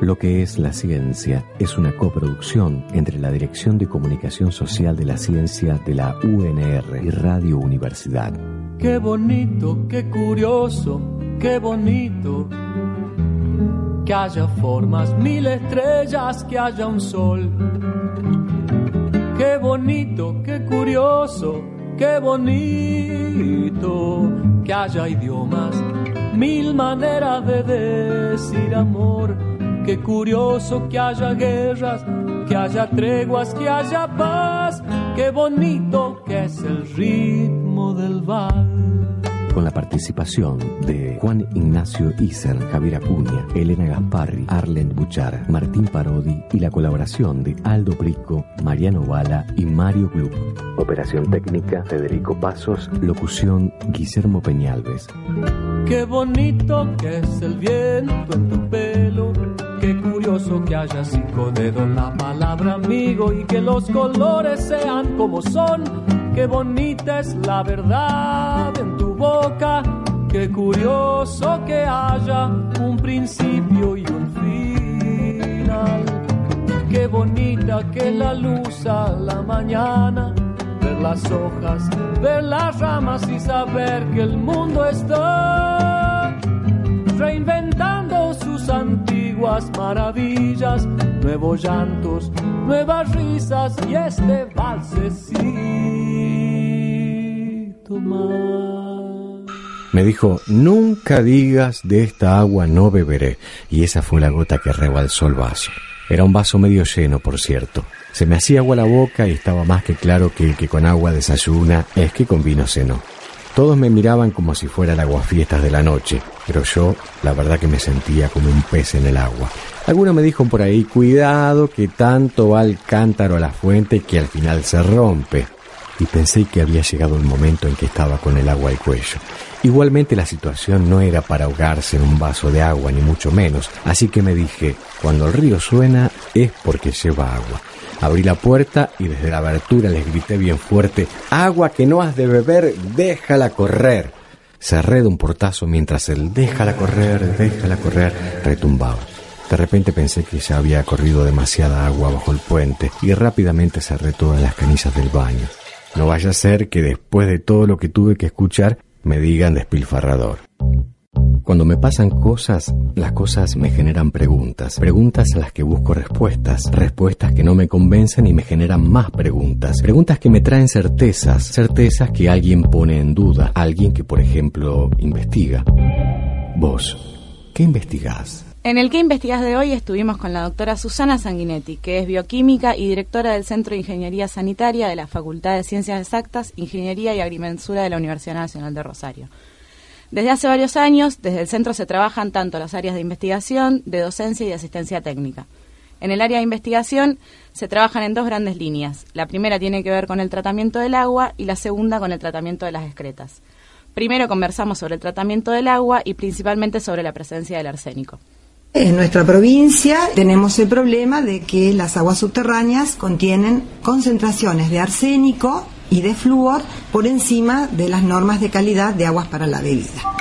Lo que es la ciencia es una coproducción entre la Dirección de Comunicación Social de la Ciencia de la UNR y Radio Universidad. Qué bonito, qué curioso, qué bonito. Que haya formas, mil estrellas, que haya un sol. Qué bonito, qué curioso, qué bonito. Que haya idiomas, mil maneras de decir amor Qué curioso que haya guerras, que haya treguas, que haya paz. Qué bonito que es el ritmo del val con la participación de Juan Ignacio Iser, Javier Acuña, Elena Gasparri, Arlen Buchar, Martín Parodi y la colaboración de Aldo Brico, Mariano Bala y Mario Gluck. Operación técnica Federico Pasos, locución Guillermo Peñalves. Qué bonito que es el viento en tu pelo Qué curioso que haya cinco dedos la palabra amigo y que los colores sean como son. Qué bonita es la verdad en tu boca. Qué curioso que haya un principio y un final. Qué bonita que la luz a la mañana. Ver las hojas, ver las ramas y saber que el mundo está reinventando sus antiguas maravillas, nuevos llantos, nuevas risas y este valsecito más. Me dijo, nunca digas de esta agua no beberé, y esa fue la gota que rebalsó el vaso. Era un vaso medio lleno, por cierto. Se me hacía agua la boca y estaba más que claro que el que con agua desayuna es que con vino cenó. Todos me miraban como si fuera el aguafiestas de la noche, pero yo la verdad que me sentía como un pez en el agua. Algunos me dijo por ahí, cuidado que tanto va el cántaro a la fuente que al final se rompe. Y pensé que había llegado el momento en que estaba con el agua al cuello. Igualmente la situación no era para ahogarse en un vaso de agua, ni mucho menos, así que me dije, cuando el río suena es porque lleva agua. Abrí la puerta y desde la abertura les grité bien fuerte, agua que no has de beber, déjala correr. Cerré de un portazo mientras el déjala correr, déjala correr retumbaba. De repente pensé que ya había corrido demasiada agua bajo el puente y rápidamente cerré todas las canillas del baño. No vaya a ser que después de todo lo que tuve que escuchar me digan despilfarrador. Cuando me pasan cosas, las cosas me generan preguntas, preguntas a las que busco respuestas, respuestas que no me convencen y me generan más preguntas, preguntas que me traen certezas, certezas que alguien pone en duda, alguien que por ejemplo investiga. Vos, ¿qué investigás? En el que investigás de hoy estuvimos con la doctora Susana Sanguinetti, que es bioquímica y directora del Centro de Ingeniería Sanitaria de la Facultad de Ciencias Exactas, Ingeniería y Agrimensura de la Universidad Nacional de Rosario. Desde hace varios años, desde el centro se trabajan tanto las áreas de investigación, de docencia y de asistencia técnica. En el área de investigación se trabajan en dos grandes líneas. La primera tiene que ver con el tratamiento del agua y la segunda con el tratamiento de las excretas. Primero conversamos sobre el tratamiento del agua y principalmente sobre la presencia del arsénico. En nuestra provincia tenemos el problema de que las aguas subterráneas contienen concentraciones de arsénico y de flúor por encima de las normas de calidad de aguas para la bebida.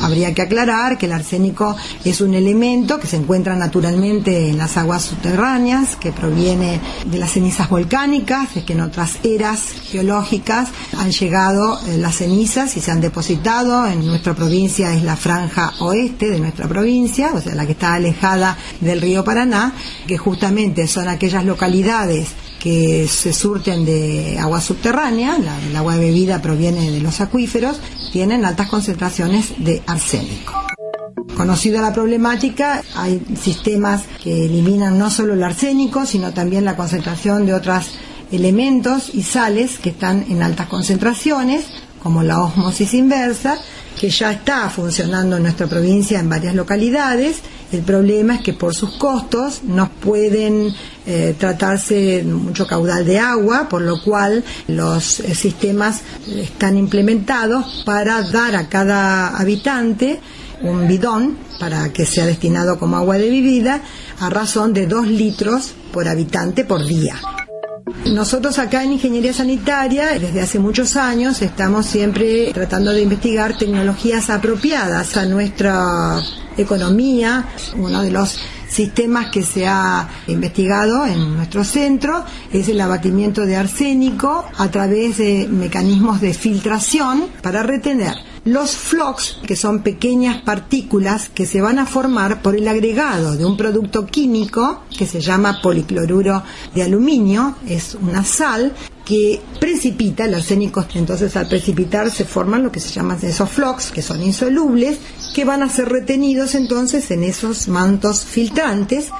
Habría que aclarar que el arsénico es un elemento que se encuentra naturalmente en las aguas subterráneas, que proviene de las cenizas volcánicas, es que en otras eras geológicas han llegado eh, las cenizas y se han depositado. En nuestra provincia es la franja oeste de nuestra provincia, o sea, la que está alejada del río Paraná, que justamente son aquellas localidades que se surten de agua subterránea, el agua de bebida proviene de los acuíferos, tienen altas concentraciones de arsénico. Conocida la problemática, hay sistemas que eliminan no solo el arsénico, sino también la concentración de otros elementos y sales que están en altas concentraciones, como la osmosis inversa, que ya está funcionando en nuestra provincia en varias localidades el problema es que por sus costos no pueden eh, tratarse mucho caudal de agua, por lo cual los eh, sistemas están implementados para dar a cada habitante un bidón para que sea destinado como agua de bebida a razón de dos litros por habitante por día. Nosotros acá en Ingeniería Sanitaria, desde hace muchos años, estamos siempre tratando de investigar tecnologías apropiadas a nuestra economía. Uno de los sistemas que se ha investigado en nuestro centro es el abatimiento de arsénico a través de mecanismos de filtración para retener los flocks, que son pequeñas partículas que se van a formar por el agregado de un producto químico que se llama policloruro de aluminio, es una sal que precipita el arsénico. Entonces, al precipitar se forman lo que se llaman esos flocks, que son insolubles, que van a ser retenidos entonces en esos mantos filtrantes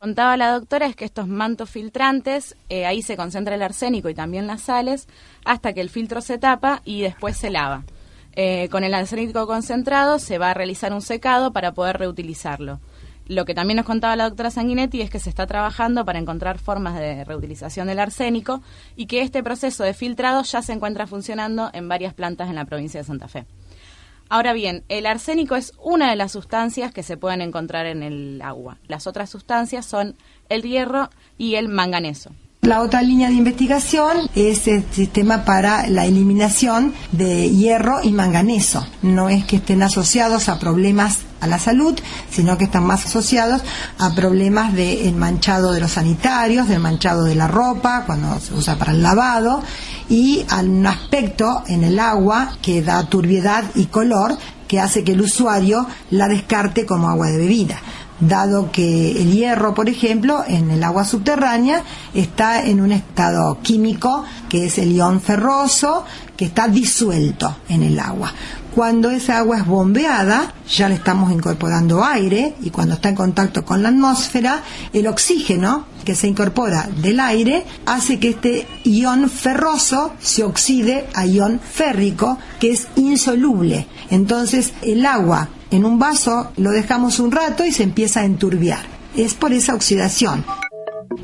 contaba la doctora es que estos mantos filtrantes, eh, ahí se concentra el arsénico y también las sales, hasta que el filtro se tapa y después se lava. Eh, con el arsénico concentrado se va a realizar un secado para poder reutilizarlo. Lo que también nos contaba la doctora Sanguinetti es que se está trabajando para encontrar formas de reutilización del arsénico y que este proceso de filtrado ya se encuentra funcionando en varias plantas en la provincia de Santa Fe. Ahora bien, el arsénico es una de las sustancias que se pueden encontrar en el agua. Las otras sustancias son el hierro y el manganeso. La otra línea de investigación es el sistema para la eliminación de hierro y manganeso. No es que estén asociados a problemas a la salud, sino que están más asociados a problemas de manchado de los sanitarios, del manchado de la ropa, cuando se usa para el lavado, y a un aspecto en el agua que da turbiedad y color que hace que el usuario la descarte como agua de bebida dado que el hierro, por ejemplo, en el agua subterránea está en un estado químico que es el ion ferroso, que está disuelto en el agua. Cuando esa agua es bombeada, ya le estamos incorporando aire y cuando está en contacto con la atmósfera, el oxígeno que se incorpora del aire hace que este ion ferroso se oxide a ion férrico, que es insoluble. Entonces, el agua en un vaso lo dejamos un rato y se empieza a enturbiar. Es por esa oxidación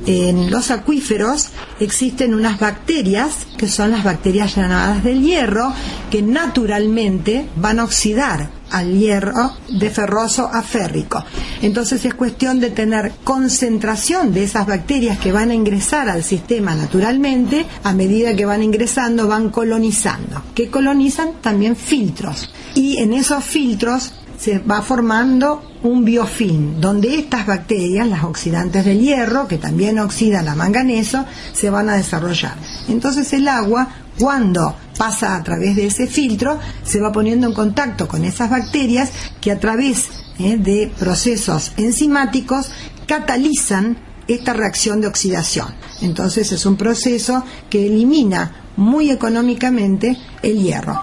en los acuíferos existen unas bacterias, que son las bacterias llamadas del hierro, que naturalmente van a oxidar al hierro de ferroso a férrico. Entonces es cuestión de tener concentración de esas bacterias que van a ingresar al sistema naturalmente, a medida que van ingresando van colonizando, que colonizan también filtros. Y en esos filtros se va formando un biofilm, donde estas bacterias, las oxidantes del hierro, que también oxidan la manganeso, se van a desarrollar. Entonces el agua, cuando pasa a través de ese filtro, se va poniendo en contacto con esas bacterias que a través eh, de procesos enzimáticos catalizan esta reacción de oxidación. Entonces es un proceso que elimina muy económicamente el hierro.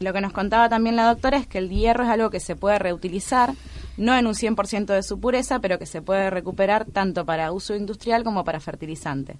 Lo que nos contaba también la doctora es que el hierro es algo que se puede reutilizar, no en un 100% de su pureza, pero que se puede recuperar tanto para uso industrial como para fertilizante.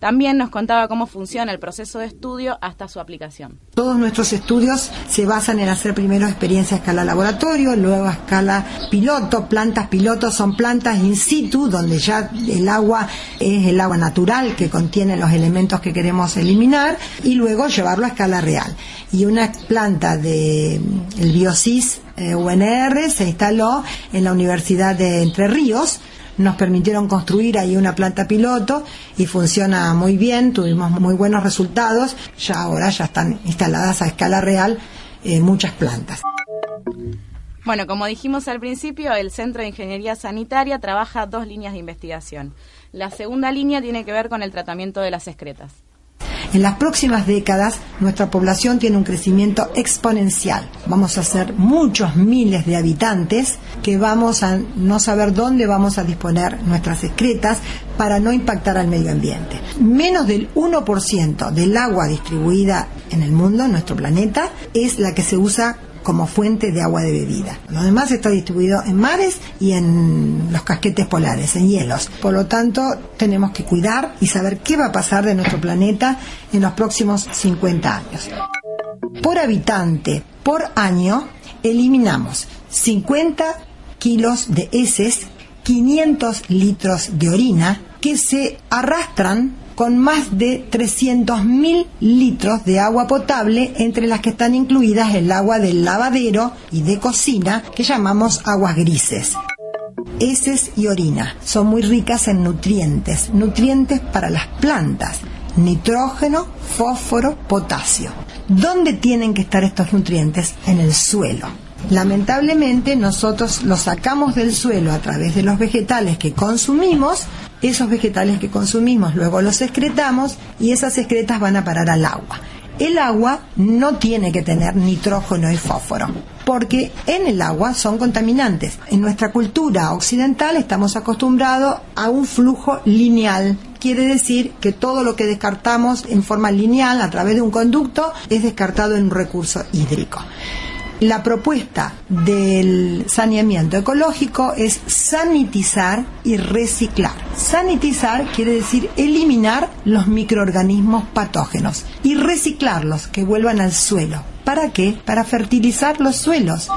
También nos contaba cómo funciona el proceso de estudio hasta su aplicación. Todos nuestros estudios se basan en hacer primero experiencia a escala laboratorio, luego a escala piloto. Plantas piloto son plantas in situ, donde ya el agua es el agua natural que contiene los elementos que queremos eliminar, y luego llevarlo a escala real. Y una planta de el Biosis eh, UNR se instaló en la Universidad de Entre Ríos, nos permitieron construir ahí una planta piloto y funciona muy bien, tuvimos muy buenos resultados, ya ahora ya están instaladas a escala real eh, muchas plantas. Bueno, como dijimos al principio, el Centro de Ingeniería Sanitaria trabaja dos líneas de investigación. La segunda línea tiene que ver con el tratamiento de las excretas. En las próximas décadas, nuestra población tiene un crecimiento exponencial. Vamos a ser muchos miles de habitantes que vamos a no saber dónde vamos a disponer nuestras excretas para no impactar al medio ambiente. Menos del 1% del agua distribuida en el mundo, en nuestro planeta, es la que se usa como fuente de agua de bebida. Lo demás está distribuido en mares y en los casquetes polares, en hielos. Por lo tanto, tenemos que cuidar y saber qué va a pasar de nuestro planeta en los próximos 50 años. Por habitante, por año, eliminamos 50 kilos de heces, 500 litros de orina que se arrastran con más de 300.000 litros de agua potable, entre las que están incluidas el agua del lavadero y de cocina, que llamamos aguas grises. heces y orina. Son muy ricas en nutrientes, nutrientes para las plantas, nitrógeno, fósforo, potasio. ¿Dónde tienen que estar estos nutrientes? En el suelo. Lamentablemente nosotros los sacamos del suelo a través de los vegetales que consumimos, esos vegetales que consumimos luego los excretamos y esas excretas van a parar al agua. El agua no tiene que tener nitrógeno y fósforo, porque en el agua son contaminantes. En nuestra cultura occidental estamos acostumbrados a un flujo lineal. Quiere decir que todo lo que descartamos en forma lineal a través de un conducto es descartado en un recurso hídrico. La propuesta del saneamiento ecológico es sanitizar y reciclar. Sanitizar quiere decir eliminar los microorganismos patógenos y reciclarlos que vuelvan al suelo. ¿Para qué? Para fertilizar los suelos.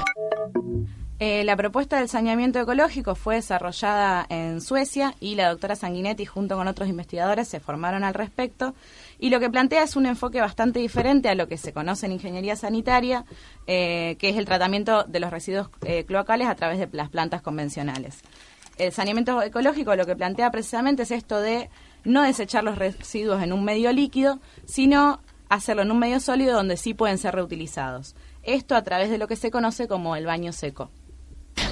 Eh, la propuesta del saneamiento ecológico fue desarrollada en Suecia y la doctora Sanguinetti junto con otros investigadores se formaron al respecto y lo que plantea es un enfoque bastante diferente a lo que se conoce en ingeniería sanitaria, eh, que es el tratamiento de los residuos eh, cloacales a través de las plantas convencionales. El saneamiento ecológico lo que plantea precisamente es esto de no desechar los residuos en un medio líquido, sino hacerlo en un medio sólido donde sí pueden ser reutilizados. Esto a través de lo que se conoce como el baño seco.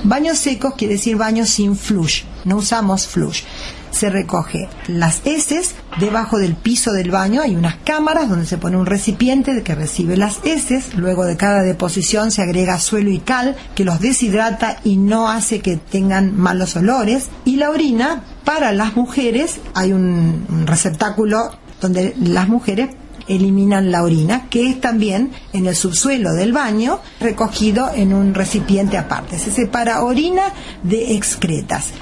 Baños secos quiere decir baños sin flush, no usamos flush. Se recoge las heces debajo del piso del baño, hay unas cámaras donde se pone un recipiente que recibe las heces, luego de cada deposición se agrega suelo y cal que los deshidrata y no hace que tengan malos olores. Y la orina, para las mujeres, hay un, receptáculo donde las mujeres eliminan la orina, que es también en el subsuelo del baño recogido en un recipiente aparte. Se separa orina de excretas.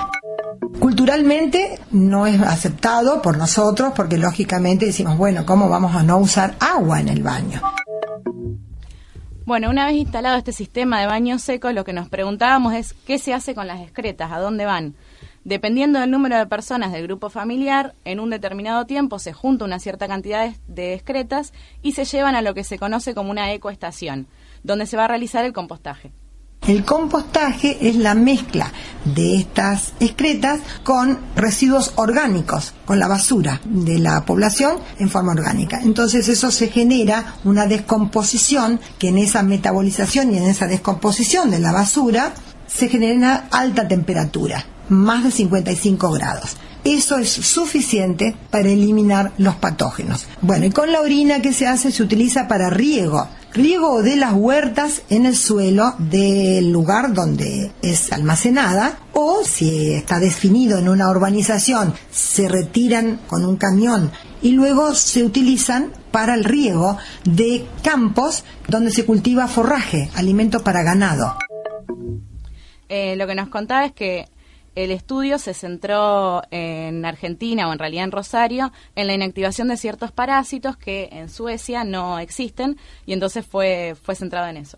Culturalmente no es aceptado por nosotros porque lógicamente decimos, bueno, ¿cómo vamos a no usar agua en el baño? Bueno, una vez instalado este sistema de baños secos, lo que nos preguntábamos es qué se hace con las excretas, a dónde van. Dependiendo del número de personas del grupo familiar, en un determinado tiempo se junta una cierta cantidad de excretas y se llevan a lo que se conoce como una ecoestación, donde se va a realizar el compostaje. El compostaje es la mezcla de estas excretas con residuos orgánicos, con la basura de la población en forma orgánica. Entonces eso se genera una descomposición que en esa metabolización y en esa descomposición de la basura se genera alta temperatura más de 55 grados. Eso es suficiente para eliminar los patógenos. Bueno, y con la orina que se hace se utiliza para riego. Riego de las huertas en el suelo del lugar donde es almacenada o si está definido en una urbanización se retiran con un camión y luego se utilizan para el riego de campos donde se cultiva forraje, alimento para ganado. Eh, lo que nos contaba es que el estudio se centró en Argentina o en realidad en Rosario en la inactivación de ciertos parásitos que en Suecia no existen y entonces fue, fue centrado en eso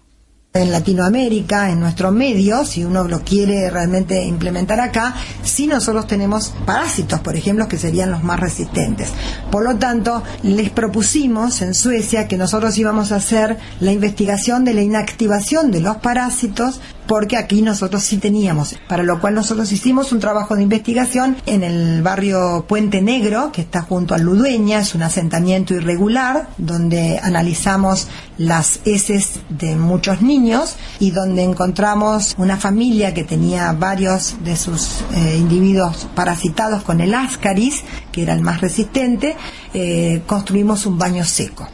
en Latinoamérica, en nuestro medio, si uno lo quiere realmente implementar acá, si nosotros tenemos parásitos, por ejemplo, que serían los más resistentes. Por lo tanto, les propusimos en Suecia que nosotros íbamos a hacer la investigación de la inactivación de los parásitos porque aquí nosotros sí teníamos, para lo cual nosotros hicimos un trabajo de investigación en el barrio Puente Negro, que está junto a Ludueña, es un asentamiento irregular, donde analizamos las heces de muchos niños y donde encontramos una familia que tenía varios de sus eh, individuos parasitados con el ascaris, que era el más resistente, eh, construimos un baño seco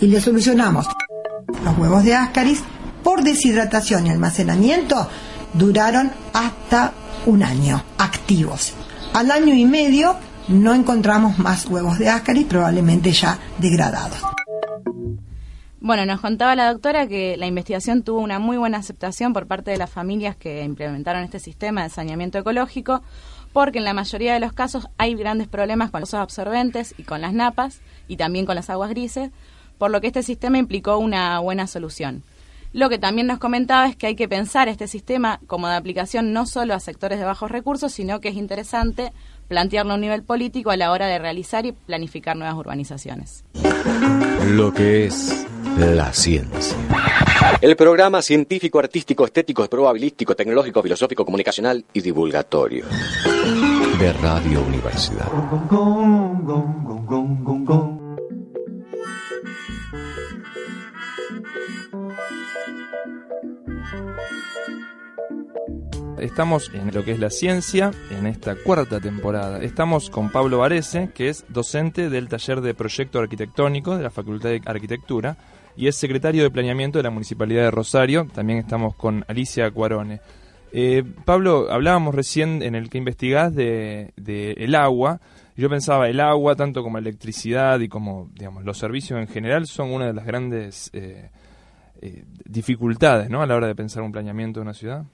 y le solucionamos los huevos de ascaris por deshidratación y almacenamiento duraron hasta un año activos. Al año y medio no encontramos más huevos de ascaris, probablemente ya degradados. Bueno, nos contaba la doctora que la investigación tuvo una muy buena aceptación por parte de las familias que implementaron este sistema de saneamiento ecológico, porque en la mayoría de los casos hay grandes problemas con los absorbentes y con las napas y también con las aguas grises, por lo que este sistema implicó una buena solución. Lo que también nos comentaba es que hay que pensar este sistema como de aplicación no solo a sectores de bajos recursos, sino que es interesante plantearlo a un nivel político a la hora de realizar y planificar nuevas urbanizaciones. Lo que es la ciencia. El programa científico, artístico, estético, probabilístico, tecnológico, filosófico, comunicacional y divulgatorio de Radio Universidad. Estamos en lo que es la ciencia en esta cuarta temporada. Estamos con Pablo Varese, que es docente del taller de proyecto arquitectónico de la Facultad de Arquitectura y es secretario de planeamiento de la Municipalidad de Rosario. También estamos con Alicia Cuarone. Eh, Pablo, hablábamos recién en el que investigás de, el agua. Yo pensaba, el agua, tanto como electricidad y como digamos, los servicios en general, son una de las grandes eh, eh, dificultades ¿no? a la hora de pensar un planeamiento de una ciudad.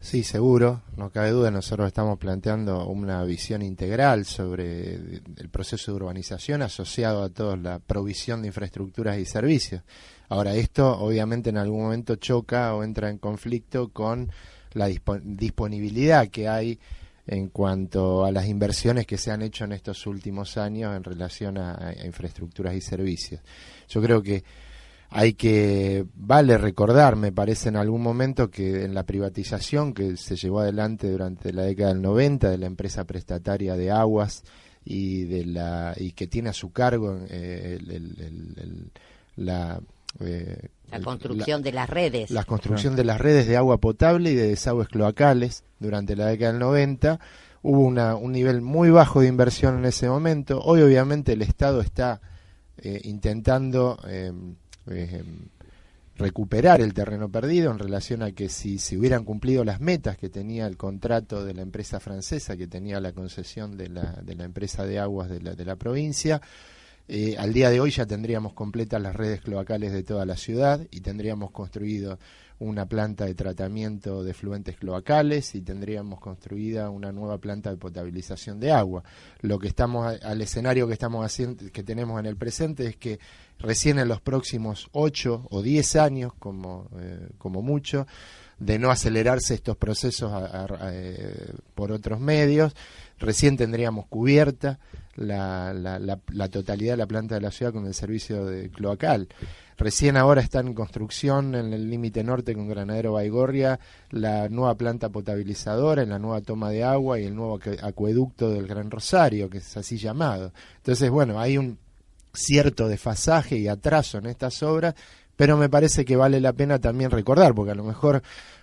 Sí, seguro, no cabe duda, nosotros estamos planteando una visión integral sobre el proceso de urbanización asociado a toda la provisión de infraestructuras y servicios. Ahora, esto obviamente en algún momento choca o entra en conflicto con la disponibilidad que hay en cuanto a las inversiones que se han hecho en estos últimos años en relación a infraestructuras y servicios. Yo creo que hay que, vale recordar, me parece en algún momento que en la privatización que se llevó adelante durante la década del 90 de la empresa prestataria de aguas y de la y que tiene a su cargo eh, la eh, la construcción de las redes. La construcción de las redes de agua potable y de desagües cloacales durante la década del 90. Hubo una, un nivel muy bajo de inversión en ese momento. Hoy obviamente el Estado está eh, intentando eh, recuperar el terreno perdido en relación a que si se hubieran cumplido las metas que tenía el contrato de la empresa francesa, que tenía la concesión de la, de la empresa de aguas de la, de la provincia, eh, al día de hoy ya tendríamos completas las redes cloacales de toda la ciudad y tendríamos construido una planta de tratamiento de fluentes cloacales y tendríamos construida una nueva planta de potabilización de agua. Lo que estamos al escenario que estamos haciendo que tenemos en el presente es que recién en los próximos 8 o 10 años como eh, como mucho de no acelerarse estos procesos eh, por otros medios, recién tendríamos cubierta la, la, la, totalidad de la planta de la ciudad con el servicio de cloacal. Recién ahora está en construcción en el límite norte con Granadero Baigorria la nueva planta potabilizadora, en la nueva toma de agua y el nuevo acueducto del Gran Rosario, que es así llamado. Entonces, bueno, hay un cierto desfasaje y atraso en estas obras, pero me parece que vale la pena también recordar, porque a lo mejor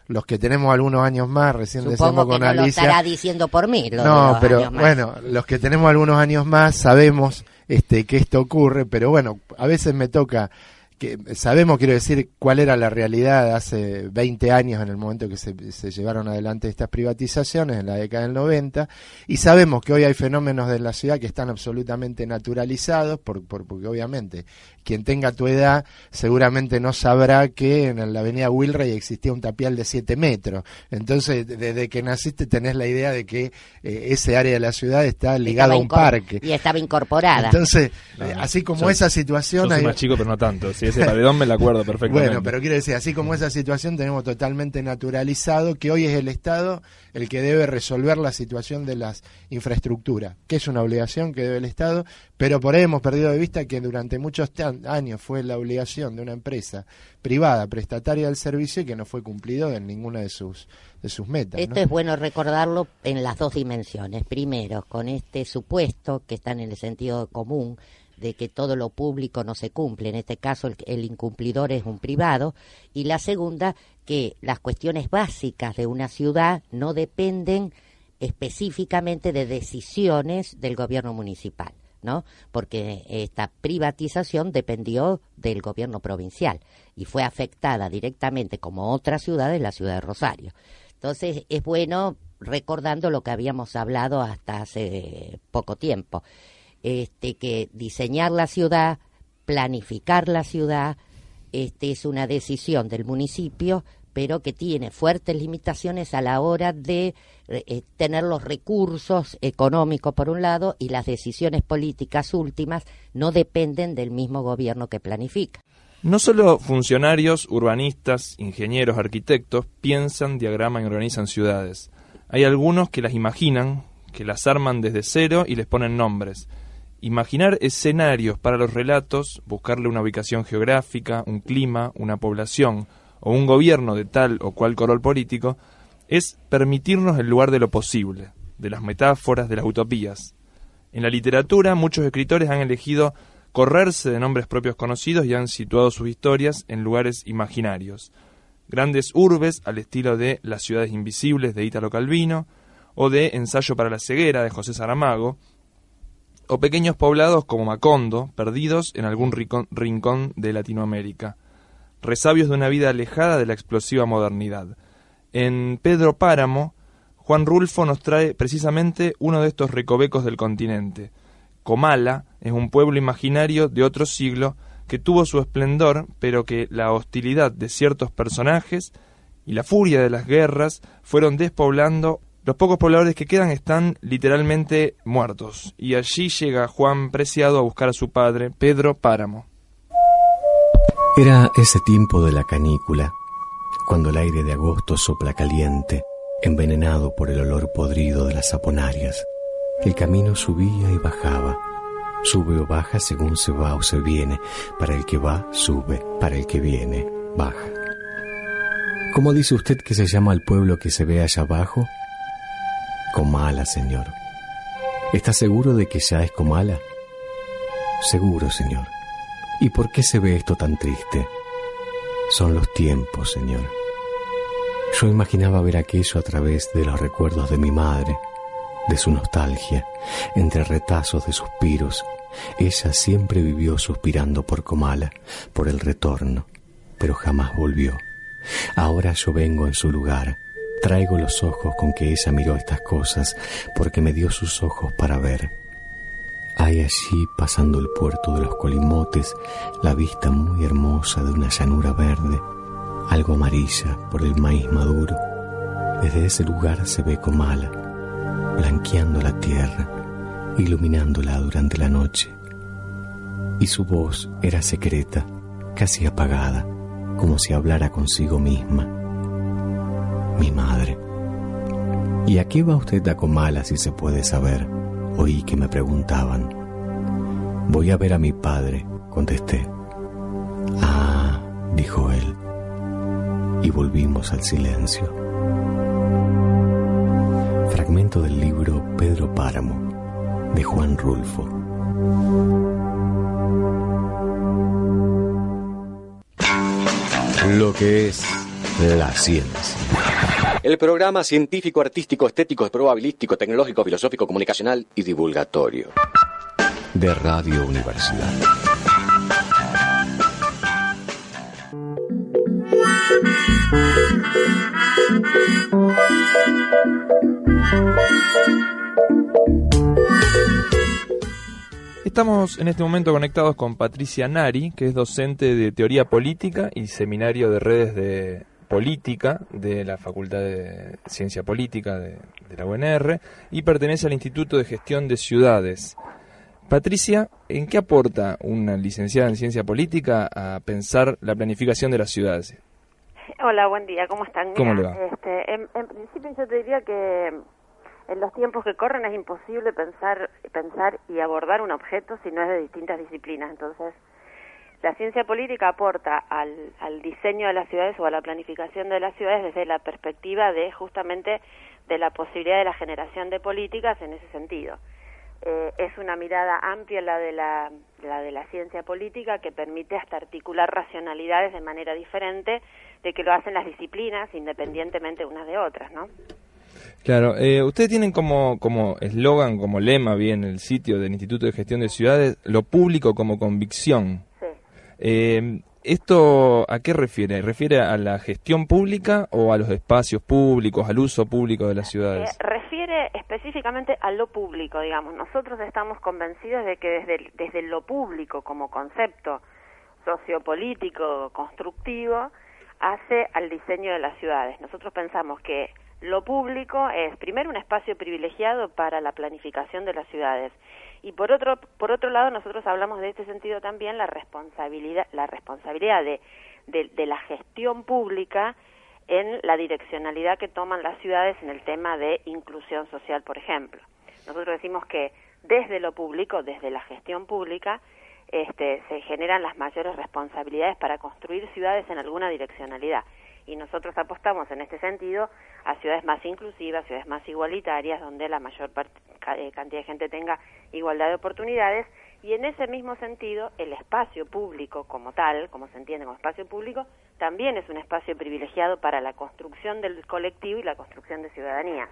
los que tenemos algunos años más, recién decimos con no Alicia. Lo estará diciendo por mí. no, pero bueno, los que tenemos algunos años más sabemos este que esto ocurre, pero bueno, a veces me toca que sabemos, quiero decir, cuál era la realidad hace 20 años en el momento que se, se, llevaron adelante estas privatizaciones, en la década del 90, y sabemos que hoy hay fenómenos de la ciudad que están absolutamente naturalizados, por, por, porque obviamente quien tenga tu edad seguramente no sabrá que en la avenida Wilray existía un tapial de 7 metros. Entonces, desde que naciste tenés la idea de que eh, ese área de la ciudad está ligada a un parque. Y estaba incorporada. Entonces, eh, así como esa situación... Yo soy más chico, pero no tanto. Si ese paredón me lo acuerdo perfectamente. Bueno, pero quiero decir, así como esa situación tenemos totalmente naturalizado que hoy es el Estado el que debe resolver la situación de las infraestructuras, que es una obligación que debe el Estado, pero por ahí hemos perdido de vista que durante muchos años fue la obligación de una empresa privada prestataria del servicio y que no fue cumplido en ninguna de sus de sus metas. Esto es bueno recordarlo en las dos dimensiones. Primero, con este supuesto que está en el sentido común de que todo lo público no se cumple, en este caso el, incumplidor es un privado, y la segunda, que las cuestiones básicas de una ciudad no dependen específicamente de decisiones del gobierno municipal. ¿No? Porque esta privatización dependió del gobierno provincial y fue afectada directamente como otras ciudades la ciudad de Rosario. Entonces es bueno recordando lo que habíamos hablado hasta hace poco tiempo este, que diseñar la ciudad, planificar la ciudad, este, es una decisión del municipio, pero que tiene fuertes limitaciones a la hora de eh, eh, tener los recursos económicos por un lado y las decisiones políticas últimas no dependen del mismo gobierno que planifica. No solo funcionarios, urbanistas, ingenieros, arquitectos piensan, diagraman y organizan ciudades. Hay algunos que las imaginan, que las arman desde cero y les ponen nombres Imaginar escenarios para los relatos, buscarle una ubicación geográfica, un clima, una población o un gobierno de tal o cual color político, es permitirnos el lugar de lo posible, de las metáforas, de las utopías. En la literatura muchos escritores han elegido correrse de nombres propios conocidos y han situado sus historias en lugares imaginarios. Grandes urbes al estilo de Las ciudades invisibles de Ítalo Calvino o de Ensayo para la ceguera de José Saramago, o pequeños poblados como Macondo, perdidos en algún rincón de Latinoamérica, resabios de una vida alejada de la explosiva modernidad. En Pedro Páramo, Juan Rulfo nos trae precisamente uno de estos recovecos del continente. Comala es un pueblo imaginario de otro siglo que tuvo su esplendor, pero que la hostilidad de ciertos personajes y la furia de las guerras fueron despoblando los pocos pobladores que quedan están literalmente muertos, y allí llega Juan Preciado a buscar a su padre, Pedro Páramo. Era ese tiempo de la canícula, cuando el aire de agosto sopla caliente, envenenado por el olor podrido de las saponarias. El camino subía y bajaba, sube o baja según se va o se viene, para el que va, sube, para el que viene, baja. ¿Cómo dice usted que se llama el pueblo que se ve allá abajo? Comala, Señor. ¿Está seguro de que ya es Comala? Seguro, Señor. ¿Y por qué se ve esto tan triste? Son los tiempos, Señor. Yo imaginaba ver aquello a través de los recuerdos de mi madre, de su nostalgia, entre retazos de suspiros. Ella siempre vivió suspirando por Comala, por el retorno, pero jamás volvió. Ahora yo vengo en su lugar, Traigo los ojos con que ella miró estas cosas, porque me dio sus ojos para ver. Hay allí, pasando el puerto de los colimotes, la vista muy hermosa de una llanura verde, algo amarilla por el maíz maduro. Desde ese lugar se ve Comala, blanqueando la tierra, iluminándola durante la noche. Y su voz era secreta, casi apagada, como si hablara consigo misma mi madre. ¿Y a qué va usted a Comala si se puede saber? Oí que me preguntaban. Voy a ver a mi padre, contesté. Ah, dijo él. Y volvimos al silencio. Fragmento del libro Pedro Páramo, de Juan Rulfo. Lo que es la ciencia. El programa científico, artístico, estético, probabilístico, tecnológico, filosófico, comunicacional y divulgatorio. De Radio Universidad. Estamos en este momento conectados con Patricia Nari, que es docente de Teoría Política y Seminario de Redes de Política de la Facultad de Ciencia Política de, la UNR y pertenece al Instituto de Gestión de Ciudades. Patricia, ¿en qué aporta una licenciada en Ciencia Política a pensar la planificación de las ciudades? Hola, buen día, ¿cómo están? ¿Cómo le va? Este, en, principio yo te diría que en los tiempos que corren es imposible pensar, pensar y abordar un objeto si no es de distintas disciplinas. Entonces, la ciencia política aporta al, diseño de las ciudades o a la planificación de las ciudades desde la perspectiva de justamente de la posibilidad de la generación de políticas en ese sentido. Eh, es una mirada amplia la de la, la de la ciencia política que permite hasta articular racionalidades de manera diferente de que lo hacen las disciplinas independientemente unas de otras, ¿no? Claro, eh, ustedes tienen como como eslogan, como lema, bien, el sitio del Instituto de Gestión de Ciudades, lo público como convicción. Eh, ¿Esto a qué refiere? ¿Refiere a la gestión pública o a los espacios públicos, al uso público de las ciudades? Eh, refiere específicamente a lo público, digamos. Nosotros estamos convencidos de que desde, desde lo público como concepto sociopolítico, constructivo, hace al diseño de las ciudades. Nosotros pensamos que lo público es primero un espacio privilegiado para la planificación de las ciudades y por otro, por otro lado, nosotros hablamos de este sentido también la responsabilidad, la responsabilidad de, de, la gestión pública en la direccionalidad que toman las ciudades en el tema de inclusión social, por ejemplo. Nosotros decimos que desde lo público, desde la gestión pública, este, se generan las mayores responsabilidades para construir ciudades en alguna direccionalidad. Y nosotros apostamos en este sentido a ciudades más inclusivas, ciudades más igualitarias, donde la mayor eh, cantidad de gente tenga igualdad de oportunidades. Y en ese mismo sentido, el espacio público como tal, como se entiende como espacio público, también es un espacio privilegiado para la construcción del colectivo y la construcción de ciudadanía.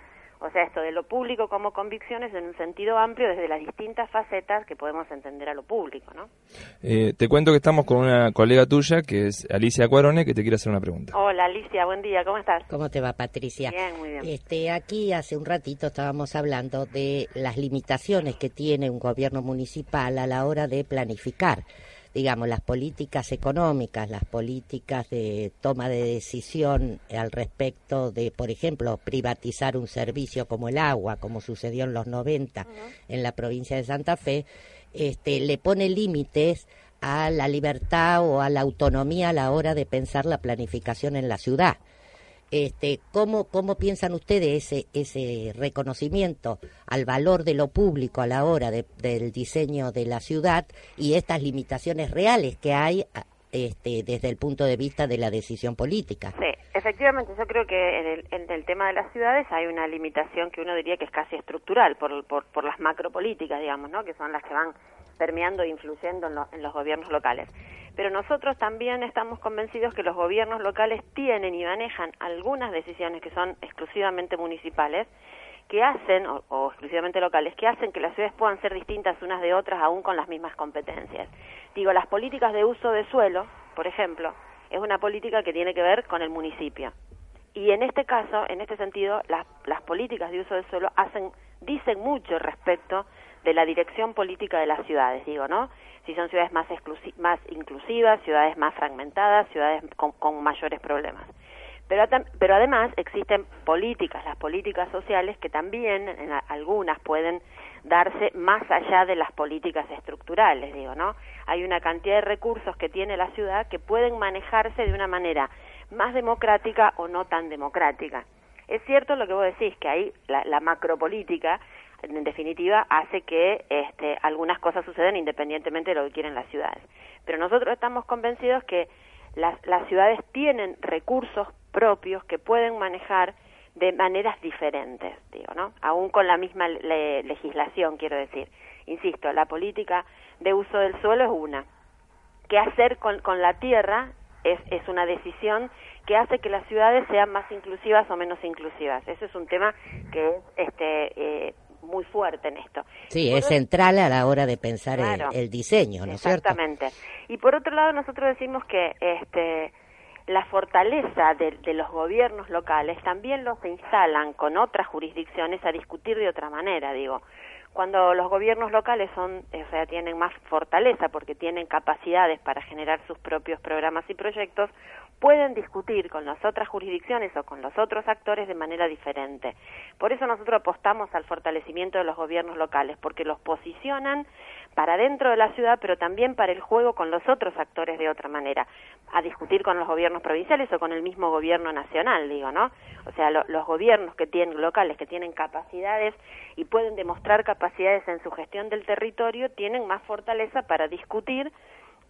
O sea, esto de lo público como convicciones en un sentido amplio desde las distintas facetas que podemos entender a lo público, ¿no? Eh, te cuento que estamos con una colega tuya, que es Alicia Cuarone, que te quiere hacer una pregunta. Hola Alicia, buen día, ¿cómo estás? ¿Cómo te va Patricia? Bien, muy bien. Este, aquí hace un ratito estábamos hablando de las limitaciones que tiene un gobierno municipal a la hora de planificar digamos, las políticas económicas, las políticas de toma de decisión al respecto de, por ejemplo, privatizar un servicio como el agua, como sucedió en los 90 en la provincia de Santa Fe, este, le pone límites a la libertad o a la autonomía a la hora de pensar la planificación en la ciudad. Este, ¿cómo, ¿Cómo piensan ustedes ese, ese reconocimiento al valor de lo público a la hora del diseño de la ciudad y estas limitaciones reales que hay este, desde el punto de vista de la decisión política? Sí, efectivamente, yo creo que en el, en el tema de las ciudades hay una limitación que uno diría que es casi estructural por, por, por las macropolíticas, digamos, ¿no? que son las que van permeando e influyendo en, en los gobiernos locales pero nosotros también estamos convencidos que los gobiernos locales tienen y manejan algunas decisiones que son exclusivamente municipales, que hacen, o, exclusivamente locales, que hacen que las ciudades puedan ser distintas unas de otras aún con las mismas competencias. Digo, las políticas de uso de suelo, por ejemplo, es una política que tiene que ver con el municipio. Y en este caso, en este sentido, las, las políticas de uso de suelo hacen, dicen mucho respecto de la dirección política de las ciudades, digo, ¿no? Si son ciudades más, más inclusivas, ciudades más fragmentadas, ciudades con, mayores problemas. Pero, pero además existen políticas, las políticas sociales, que también en algunas pueden darse más allá de las políticas estructurales, digo, ¿no? Hay una cantidad de recursos que tiene la ciudad que pueden manejarse de una manera más democrática o no tan democrática. Es cierto lo que vos decís, que ahí la, la macropolítica en definitiva hace que este, algunas cosas sucedan independientemente de lo que quieren las ciudades. Pero nosotros estamos convencidos que las, ciudades tienen recursos propios que pueden manejar de maneras diferentes, digo, ¿no? Aún con la misma legislación, quiero decir. Insisto, la política de uso del suelo es una. ¿Qué hacer con, la tierra? Es, es una decisión que hace que las ciudades sean más inclusivas o menos inclusivas. Ese es un tema que es este, eh, muy fuerte en esto. Sí, es central a la hora de pensar el, diseño, ¿no es cierto? Exactamente. Y por otro lado, nosotros decimos que este, la fortaleza de, de, los gobiernos locales también los instalan con otras jurisdicciones a discutir de otra manera, digo. Cuando los gobiernos locales son, o sea, tienen más fortaleza porque tienen capacidades para generar sus propios programas y proyectos, pueden discutir con las otras jurisdicciones o con los otros actores de manera diferente. Por eso nosotros apostamos al fortalecimiento de los gobiernos locales, porque los posicionan para dentro de la ciudad, pero también para el juego con los otros actores de otra manera, a discutir con los gobiernos provinciales o con el mismo gobierno nacional, digo, ¿no? O sea, los gobiernos que tienen locales que tienen capacidades y pueden demostrar capacidades en su gestión del territorio tienen más fortaleza para discutir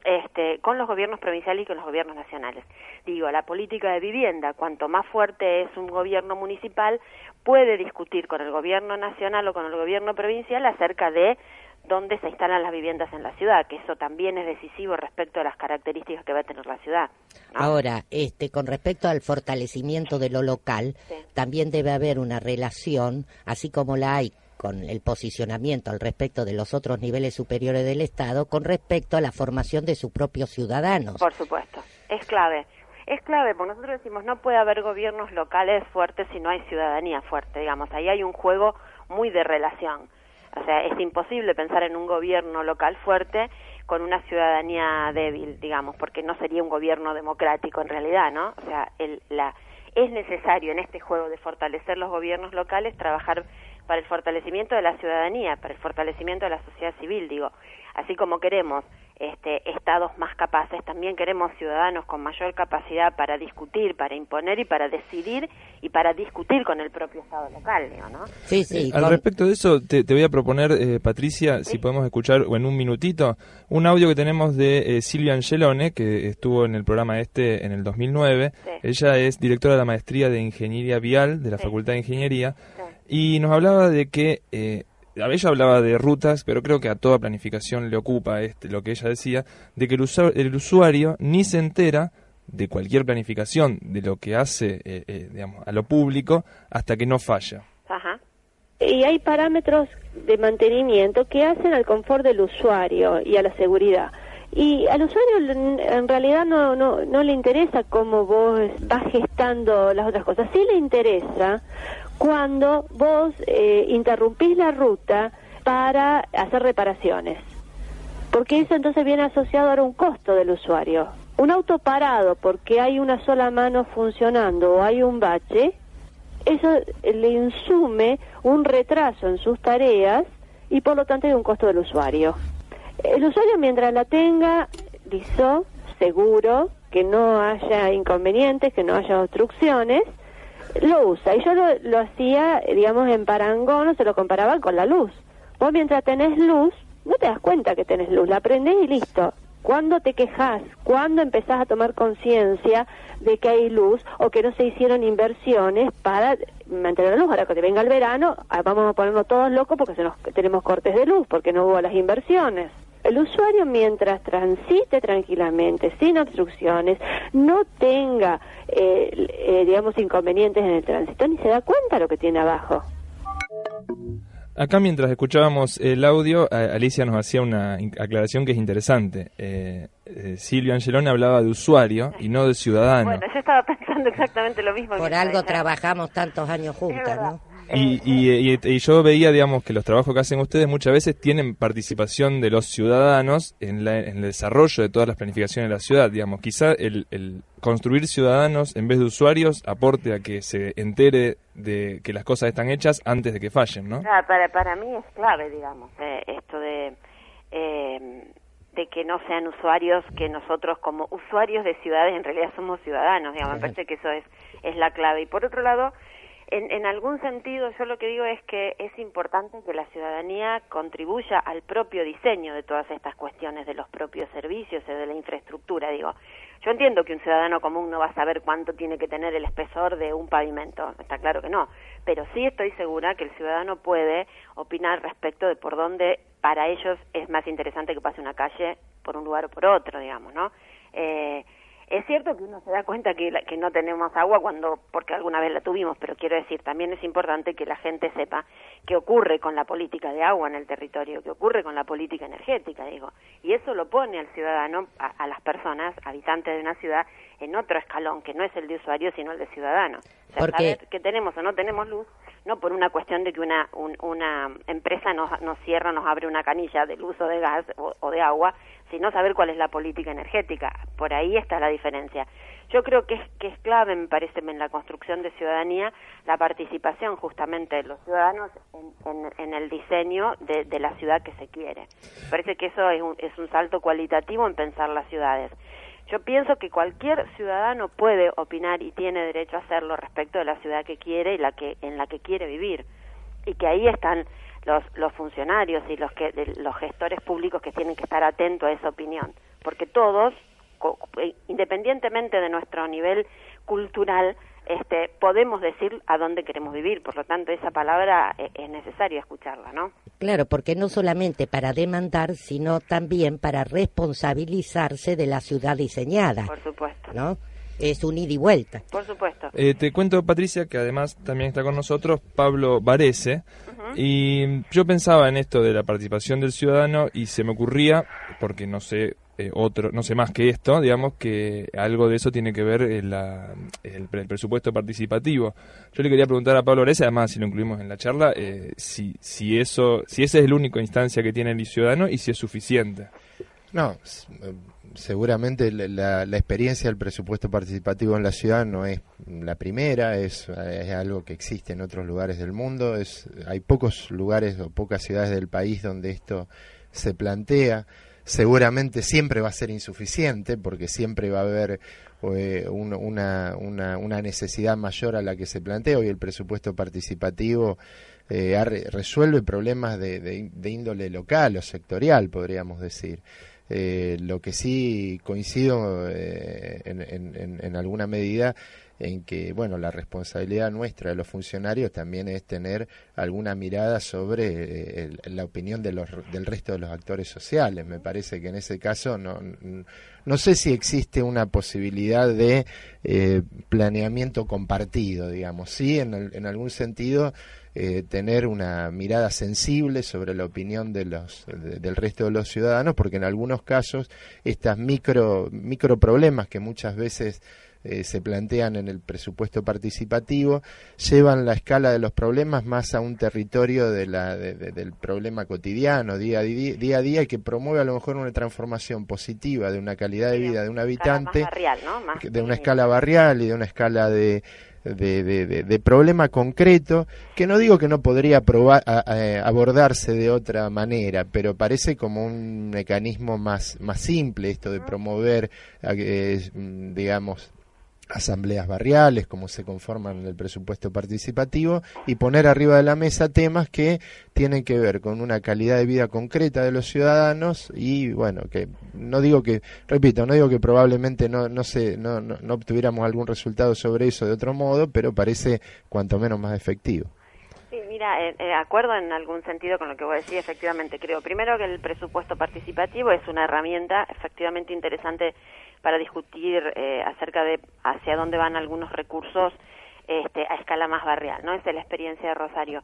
este, con los gobiernos provinciales y con los gobiernos nacionales. Digo, la política de vivienda, cuanto más fuerte es un gobierno municipal, puede discutir con el gobierno nacional o con el gobierno provincial acerca de dónde se instalan las viviendas en la ciudad, que eso también es decisivo respecto a las características que va a tener la ciudad. Ahora, este, con respecto al fortalecimiento de lo local, también debe haber una relación, así como la hay con el posicionamiento al respecto de los otros niveles superiores del Estado con respecto a la formación de sus propios ciudadanos. Por supuesto, es clave. Es clave, porque nosotros decimos no puede haber gobiernos locales fuertes si no hay ciudadanía fuerte, digamos, ahí hay un juego muy de relación. O sea, es imposible pensar en un gobierno local fuerte con una ciudadanía débil, digamos, porque no sería un gobierno democrático en realidad, ¿no? O sea, el, la, es necesario en este juego de fortalecer los gobiernos locales trabajar para el fortalecimiento de la ciudadanía, para el fortalecimiento de la sociedad civil, digo. Así como queremos este, estados más capaces, también queremos ciudadanos con mayor capacidad para discutir, para imponer y para decidir y para discutir con el propio Estado local, ¿no? Sí, sí. Eh, al respecto de eso, te, voy a proponer, eh, Patricia, si podemos escuchar o en un minutito, un audio que tenemos de eh, Silvia Angelone, que estuvo en el programa este en el 2009. Ella es directora de la maestría de Ingeniería Vial de la Facultad de Ingeniería y nos hablaba de que eh, ella hablaba de rutas, pero creo que a toda planificación le ocupa este, lo que ella decía, de que el, usuario ni se entera de cualquier planificación, de lo que hace eh, eh, digamos, a lo público, hasta que no falla. Ajá. Y hay parámetros de mantenimiento que hacen al confort del usuario y a la seguridad. Y al usuario en realidad no, no, no le interesa cómo vos vas gestando las otras cosas. Sí le interesa cuando vos eh, interrumpís la ruta para hacer reparaciones. Porque eso entonces viene asociado a un costo del usuario. Un auto parado porque hay una sola mano funcionando o hay un bache, eso le insume un retraso en sus tareas y por lo tanto hay un costo del usuario. El usuario mientras la tenga liso, seguro, que no haya inconvenientes, que no haya obstrucciones, lo usa. Y yo lo, hacía, digamos, en parangón, se lo comparaba con la luz. Vos mientras tenés luz, no te das cuenta que tenés luz, la prendés y listo. ¿Cuándo te quejas? ¿Cuándo empezás a tomar conciencia de que hay luz o que no se hicieron inversiones para mantener la luz? Ahora que te venga el verano, ah, vamos a ponernos todos locos porque tenemos cortes de luz, porque no hubo las inversiones. El usuario mientras transite tranquilamente, sin obstrucciones, no tenga, eh, eh, digamos, inconvenientes en el tránsito, ni se da cuenta de lo que tiene abajo. Acá mientras escuchábamos el audio, Alicia nos hacía una aclaración que es interesante. Eh, eh, Silvio Angelone hablaba de usuario y no de ciudadano. Bueno, yo estaba pensando exactamente lo mismo. Por algo trabajamos tantos años juntas, ¿no? Y, y, y, yo veía, digamos, que los trabajos que hacen ustedes muchas veces tienen participación de los ciudadanos en, el desarrollo de todas las planificaciones de la ciudad. Digamos, quizá el, construir ciudadanos en vez de usuarios aporte a que se entere de que las cosas están hechas antes de que fallen, ¿no? para, para mí es clave, digamos, eh, esto de, eh, de que no sean usuarios, que nosotros como usuarios de ciudades en realidad somos ciudadanos, digamos, me parece que eso es, es la clave. Y por otro lado, en, en, algún sentido yo lo que digo es que es importante que la ciudadanía contribuya al propio diseño de todas estas cuestiones de los propios servicios de la infraestructura digo. Yo entiendo que un ciudadano común no va a saber cuánto tiene que tener el espesor de un pavimento está claro que no pero sí estoy segura que el ciudadano puede opinar respecto de por dónde para ellos es más interesante que pase una calle por un lugar o por otro digamos no eh, es cierto que uno se da cuenta que, que no tenemos agua cuando, porque alguna vez la tuvimos, pero quiero decir, también es importante que la gente sepa qué ocurre con la política de agua en el territorio, qué ocurre con la política energética, digo. Y eso lo pone al ciudadano, a, las personas, habitantes de una ciudad, en otro escalón, que no es el de usuario, sino el de ciudadano. O sea, saber que tenemos o no tenemos luz, no por una cuestión de que una, una empresa nos, nos cierra, nos abre una canilla del uso de gas o de agua, sino saber cuál es la política energética. Por ahí está la diferencia. Yo creo que es, que es clave, me parece, en la construcción de ciudadanía la participación justamente de los ciudadanos en, el diseño de, la ciudad que se quiere. Parece que eso es un, es un salto cualitativo en pensar las ciudades. Yo pienso que cualquier ciudadano puede opinar y tiene derecho a hacerlo respecto de la ciudad que quiere y la que en la que quiere vivir y que ahí están los, los funcionarios y los, que, los gestores públicos que tienen que estar atentos a esa opinión, porque todos, eh, independientemente de nuestro nivel cultural, este, podemos decir a dónde queremos vivir, por lo tanto esa palabra eh, es necesario escucharla, ¿no? Claro, porque no solamente para demandar, sino también para responsabilizarse de la ciudad diseñada. Por supuesto. ¿No? Es un ida y vuelta. Por supuesto. Eh, te cuento, Patricia, que además también está con nosotros Pablo Varese. Y yo pensaba en esto de la participación del ciudadano y se me ocurría, porque no sé eh, otro, no sé más que esto, digamos que algo de eso tiene que ver el, el, presupuesto participativo. Yo le quería preguntar a Pablo Varese, además si lo incluimos en la charla, eh, si, si eso, si esa es la única instancia que tiene el ciudadano y si es suficiente. No, seguramente la, experiencia del presupuesto participativo en la ciudad no es la primera, es, algo que existe en otros lugares del mundo, es, hay pocos lugares o pocas ciudades del país donde esto se plantea. seguramente siempre va a ser insuficiente porque siempre va a haber eh, una, una, una, necesidad mayor a la que se plantea. Hoy el presupuesto participativo eh, resuelve problemas de, de, índole local o sectorial, podríamos decir. Eh, lo que sí coincido eh, en, en, en, alguna medida en que, bueno, la responsabilidad nuestra de los funcionarios también es tener alguna mirada sobre eh, la opinión de los, del resto de los actores sociales. Me parece que en ese caso no, no sé si existe una posibilidad de eh, planeamiento compartido, digamos. Sí, en algún sentido. Eh, tener una mirada sensible sobre la opinión de los, del resto de los ciudadanos, porque en algunos casos estas micro, micro problemas que muchas veces eh, se plantean en el presupuesto participativo, llevan la escala de los problemas más a un territorio de la, del problema cotidiano, día a día, día a día, y que promueve a lo mejor una transformación positiva de una calidad de vida de un habitante, de una escala barrial y de una escala de, de, problema concreto, que no digo que no podría probar, abordarse de otra manera, pero parece como un mecanismo más, más simple esto de promover, eh, digamos, asambleas barriales, como se conforman el presupuesto participativo, y poner arriba de la mesa temas que tienen que ver con una calidad de vida concreta de los ciudadanos y, bueno, que no digo que, repito, no digo que probablemente no, no, se, no, no, obtuviéramos algún resultado sobre eso de otro modo, pero parece cuanto menos más efectivo. Sí, mira, eh, eh, acuerdo en algún sentido con lo que vos decís, efectivamente creo. Primero que el presupuesto participativo es una herramienta efectivamente interesante para discutir eh, acerca de hacia dónde van algunos recursos este, a escala más barrial, ¿no? Esa es la experiencia de Rosario.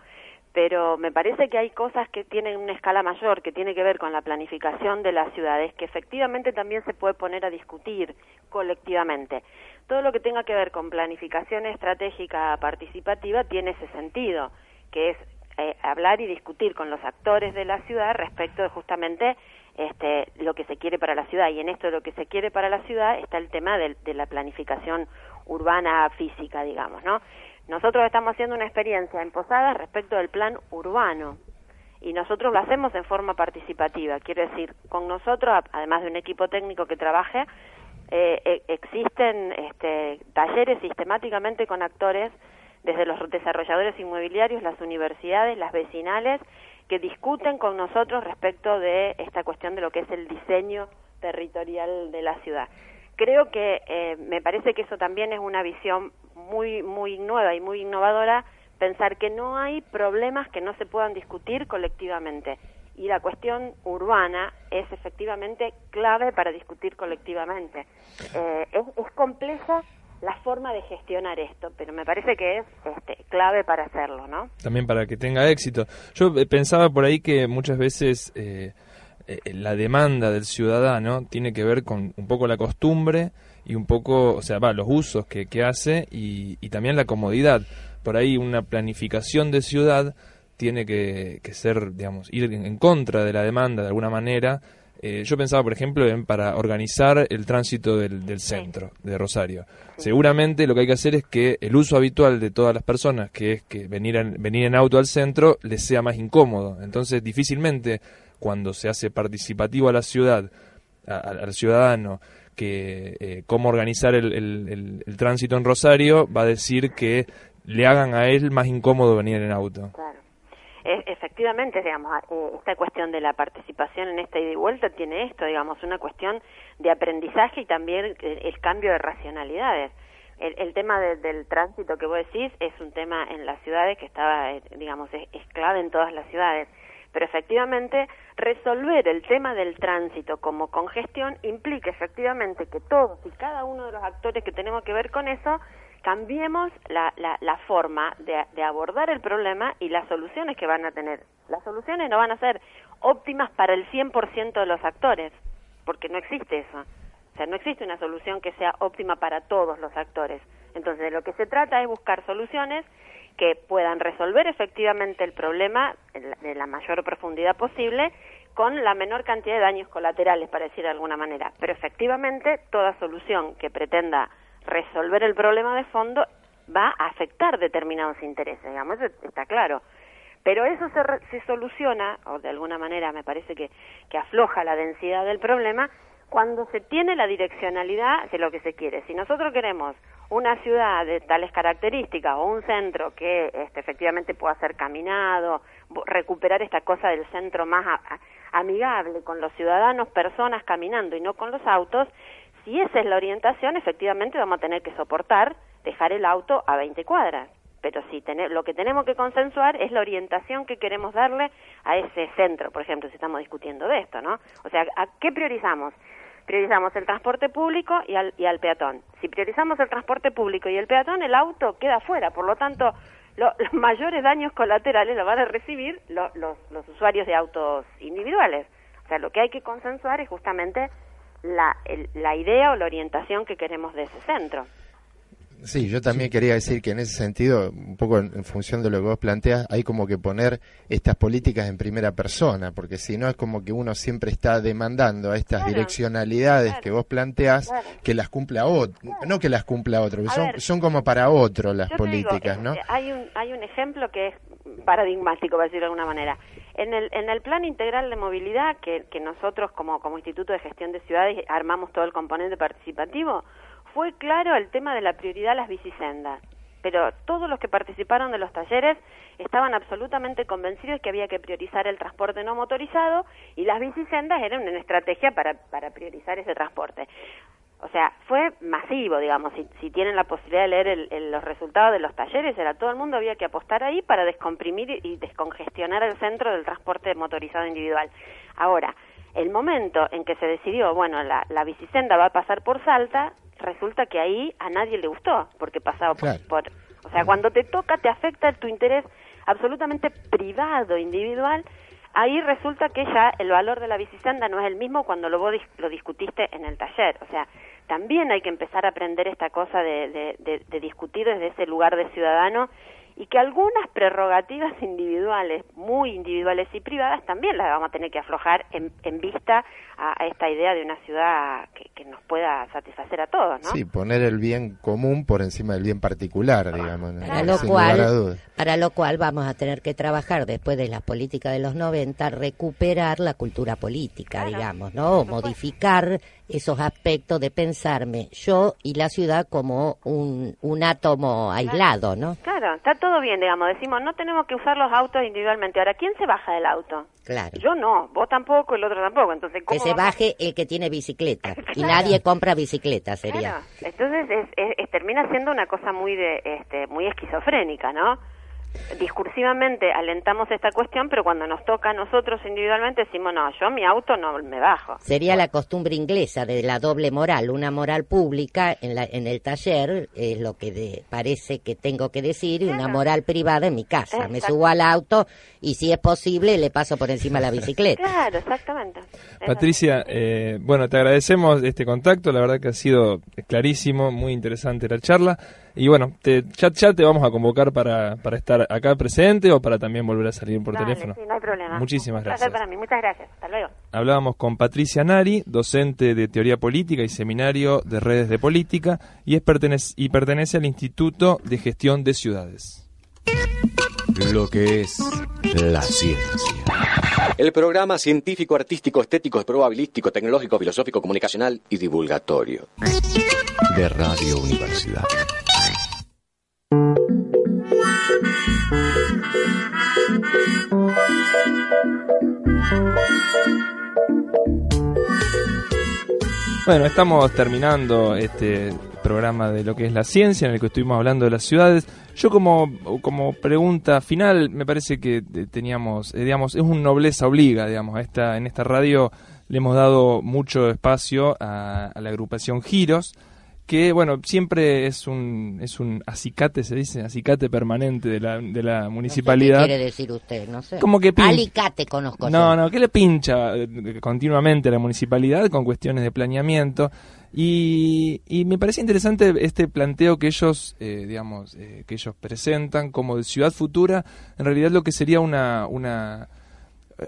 Pero me parece que hay cosas que tienen una escala mayor, que tiene que ver con la planificación de las ciudades, que efectivamente también se puede poner a discutir colectivamente. Todo lo que tenga que ver con planificación estratégica participativa tiene ese sentido, que es eh, hablar y discutir con los actores de la ciudad respecto de justamente este, lo que se quiere para la ciudad. Y en esto de lo que se quiere para la ciudad está el tema de, la planificación urbana física, digamos, ¿no? Nosotros estamos haciendo una experiencia en Posadas respecto del plan urbano y nosotros lo hacemos en forma participativa. Quiero decir, con nosotros, además de un equipo técnico que trabaje, eh, e, existen este, talleres sistemáticamente con actores desde los desarrolladores inmobiliarios, las universidades, las vecinales que discuten con nosotros respecto de esta cuestión de lo que es el diseño territorial de la ciudad. Creo que eh, me parece que eso también es una visión muy muy nueva y muy innovadora pensar que no hay problemas que no se puedan discutir colectivamente y la cuestión urbana es efectivamente clave para discutir colectivamente. Eh, es, es compleja la forma de gestionar esto, pero me parece que es este, clave para hacerlo, ¿no? También para que tenga éxito. Yo eh, pensaba por ahí que muchas veces eh, eh, la demanda del ciudadano tiene que ver con un poco la costumbre y un poco, o sea, va, los usos que, que hace y, y, también la comodidad. Por ahí una planificación de ciudad tiene que, que ser, digamos, ir en contra de la demanda de alguna manera eh, yo pensaba, por ejemplo, en para organizar el tránsito del, centro de Rosario. Seguramente lo que hay que hacer es que el uso habitual de todas las personas, que es que venir en, venir en auto al centro, les sea más incómodo. Entonces, difícilmente cuando se hace participativo a la ciudad, al ciudadano, que eh, cómo organizar el, tránsito en Rosario, va a decir que le hagan a él más incómodo venir en auto efectivamente, digamos, eh, esta cuestión de la participación en esta ida y vuelta tiene esto, digamos, una cuestión de aprendizaje y también el, cambio de racionalidades. El, tema del tránsito que vos decís es un tema en las ciudades que estaba, eh, digamos, es, clave en todas las ciudades. Pero efectivamente, resolver el tema del tránsito como congestión implica efectivamente que todos y cada uno de los actores que tenemos que ver con eso cambiemos la, la, forma de, de, abordar el problema y las soluciones que van a tener. Las soluciones no van a ser óptimas para el 100% de los actores, porque no existe eso. O sea, no existe una solución que sea óptima para todos los actores. Entonces, de lo que se trata es buscar soluciones que puedan resolver efectivamente el problema de la mayor profundidad posible con la menor cantidad de daños colaterales, para decir de alguna manera. Pero efectivamente, toda solución que pretenda resolver el problema de fondo va a afectar determinados intereses, digamos, está claro. Pero eso se, se soluciona, o de alguna manera me parece que, que afloja la densidad del problema, cuando se tiene la direccionalidad de lo que se quiere. Si nosotros queremos una ciudad de tales características o un centro que este, efectivamente pueda ser caminado, recuperar esta cosa del centro más amigable con los ciudadanos, personas caminando y no con los autos, si esa es la orientación, efectivamente vamos a tener que soportar dejar el auto a 20 cuadras. Pero si lo que tenemos que consensuar es la orientación que queremos darle a ese centro, por ejemplo, si estamos discutiendo de esto, ¿no? O sea, ¿a qué priorizamos? Priorizamos el transporte público y al, y al peatón. Si priorizamos el transporte público y el peatón, el auto queda fuera. Por lo tanto, los mayores daños colaterales los van a recibir los, los usuarios de autos individuales. O sea, lo que hay que consensuar es justamente la, la idea o la orientación que queremos de ese centro. Sí, yo también quería decir que en ese sentido, un poco en, función de lo que vos planteas, hay como que poner estas políticas en primera persona, porque si no es como que uno siempre está demandando a estas direccionalidades que vos planteas que las cumpla otro, no que las cumpla otro, son, son como para otro las políticas, ¿no? Eh, hay un, hay un ejemplo que es paradigmático, para decirlo de alguna manera. En el, en el plan integral de movilidad, que, nosotros como, Instituto de Gestión de Ciudades armamos todo el componente participativo, fue claro el tema de la prioridad a las bicisendas, pero todos los que participaron de los talleres estaban absolutamente convencidos que había que priorizar el transporte no motorizado y las bicisendas eran una estrategia para priorizar ese transporte. O sea, fue masivo, digamos, si, si tienen la posibilidad de leer los resultados de los talleres, era todo el mundo había que apostar ahí para descomprimir y descongestionar el centro del transporte motorizado individual. Ahora, el momento en que se decidió, bueno, la, la bicisenda va a pasar por Salta, resulta que ahí a nadie le gustó, porque pasaba por, O sea, cuando te toca, te afecta tu interés absolutamente privado, individual, ahí resulta que ya el valor de la bicisenda no es el mismo cuando lo, vos lo discutiste en el taller. O sea, también hay que empezar a aprender esta cosa de, de discutir desde ese lugar de ciudadano y que algunas prerrogativas individuales, muy individuales y privadas, también las vamos a tener que aflojar en, vista a, esta idea de una ciudad que, nos pueda satisfacer a todos, ¿no? Sí, poner el bien común por encima del bien particular, digamos. Para lo, cual, para lo cual vamos a tener que trabajar después de la política de los 90, recuperar la cultura política, digamos, ¿no? Modificar esos aspectos de pensarme yo y la ciudad como un, un átomo aislado, ¿no? Claro, está todo bien, digamos, decimos, no tenemos que usar los autos individualmente. Ahora, ¿quién se baja del auto? Claro. Yo no, vos tampoco, el otro tampoco. Entonces, que se baje el que tiene bicicleta y nadie compra bicicleta, sería. Entonces, es, termina siendo una cosa muy de, este, muy esquizofrénica, ¿no? Discursivamente alentamos esta cuestión, pero cuando nos toca a nosotros individualmente decimos, no, yo mi auto no me bajo. Sería la costumbre inglesa de la doble moral, una moral pública en, la, en el taller, es lo que parece que tengo que decir, y una moral privada en mi casa. Me subo al auto y si es posible le paso por encima la bicicleta. Claro, exactamente. Patricia, eh, bueno, te agradecemos este contacto, la verdad que ha sido clarísimo, muy interesante la charla. Y bueno, te, ya, ya, te vamos a convocar para, para estar acá presente o para también volver a salir por teléfono. Sí, no hay problema. Muchísimas gracias. para mí. Muchas gracias. Hasta luego. Hablábamos con Patricia Nari, docente de Teoría Política y Seminario de Redes de Política, y, es pertenece, y pertenece al Instituto de Gestión de Ciudades. Lo que es la ciencia. El programa científico, artístico, estético, probabilístico, tecnológico, filosófico, comunicacional y divulgatorio. De Radio Universidad. Bueno, estamos terminando este programa de lo que es la ciencia, en el que estuvimos hablando de las ciudades. Yo como, como pregunta final, me parece que teníamos, eh, digamos, es un nobleza obliga, digamos, esta, en esta radio le hemos dado mucho espacio a la agrupación Giros, que bueno, siempre es un es un acicate, se dice, acicate permanente de la, de la municipalidad. qué quiere decir usted? No sé. Como que Alicate conozco. No, no, que le pincha eh, continuamente a la municipalidad con cuestiones de planeamiento. Y, y me parece interesante este planteo que ellos, eh, digamos, eh, que ellos presentan como de ciudad futura, en realidad lo que sería una, una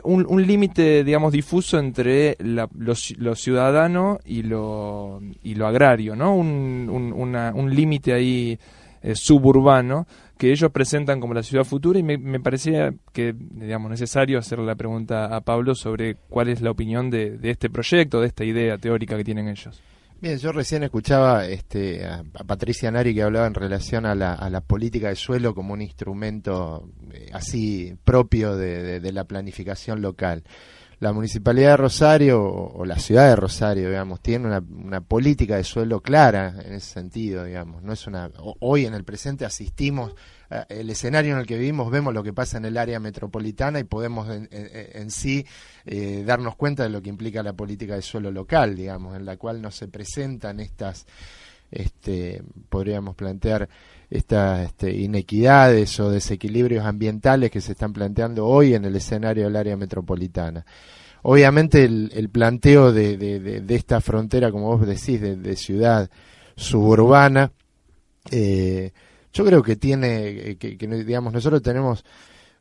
un, un límite, digamos, difuso entre la, lo, ciudadano y lo, y lo agrario, ¿no? Un, un, un límite ahí eh, suburbano que ellos presentan como la ciudad futura y me, me, parecía que digamos necesario hacer la pregunta a Pablo sobre cuál es la opinión de, de este proyecto, de esta idea teórica que tienen ellos. Bien, yo recién escuchaba este, a, Patricia Nari que hablaba en relación a la, política de suelo como un instrumento eh, así propio de, la planificación local. La Municipalidad de Rosario o, la ciudad de Rosario, digamos, tiene una, una, política de suelo clara en ese sentido, digamos. No es una, hoy en el presente asistimos el escenario en el que vivimos, vemos lo que pasa en el área metropolitana y podemos en, sí eh, darnos cuenta de lo que implica la política de suelo local, digamos, en la cual no se presentan estas, este, podríamos plantear, estas este, inequidades o desequilibrios ambientales que se están planteando hoy en el escenario del área metropolitana. Obviamente el, planteo de, esta frontera, como vos decís, de, ciudad suburbana, eh, yo creo que tiene, eh, que, digamos, nosotros tenemos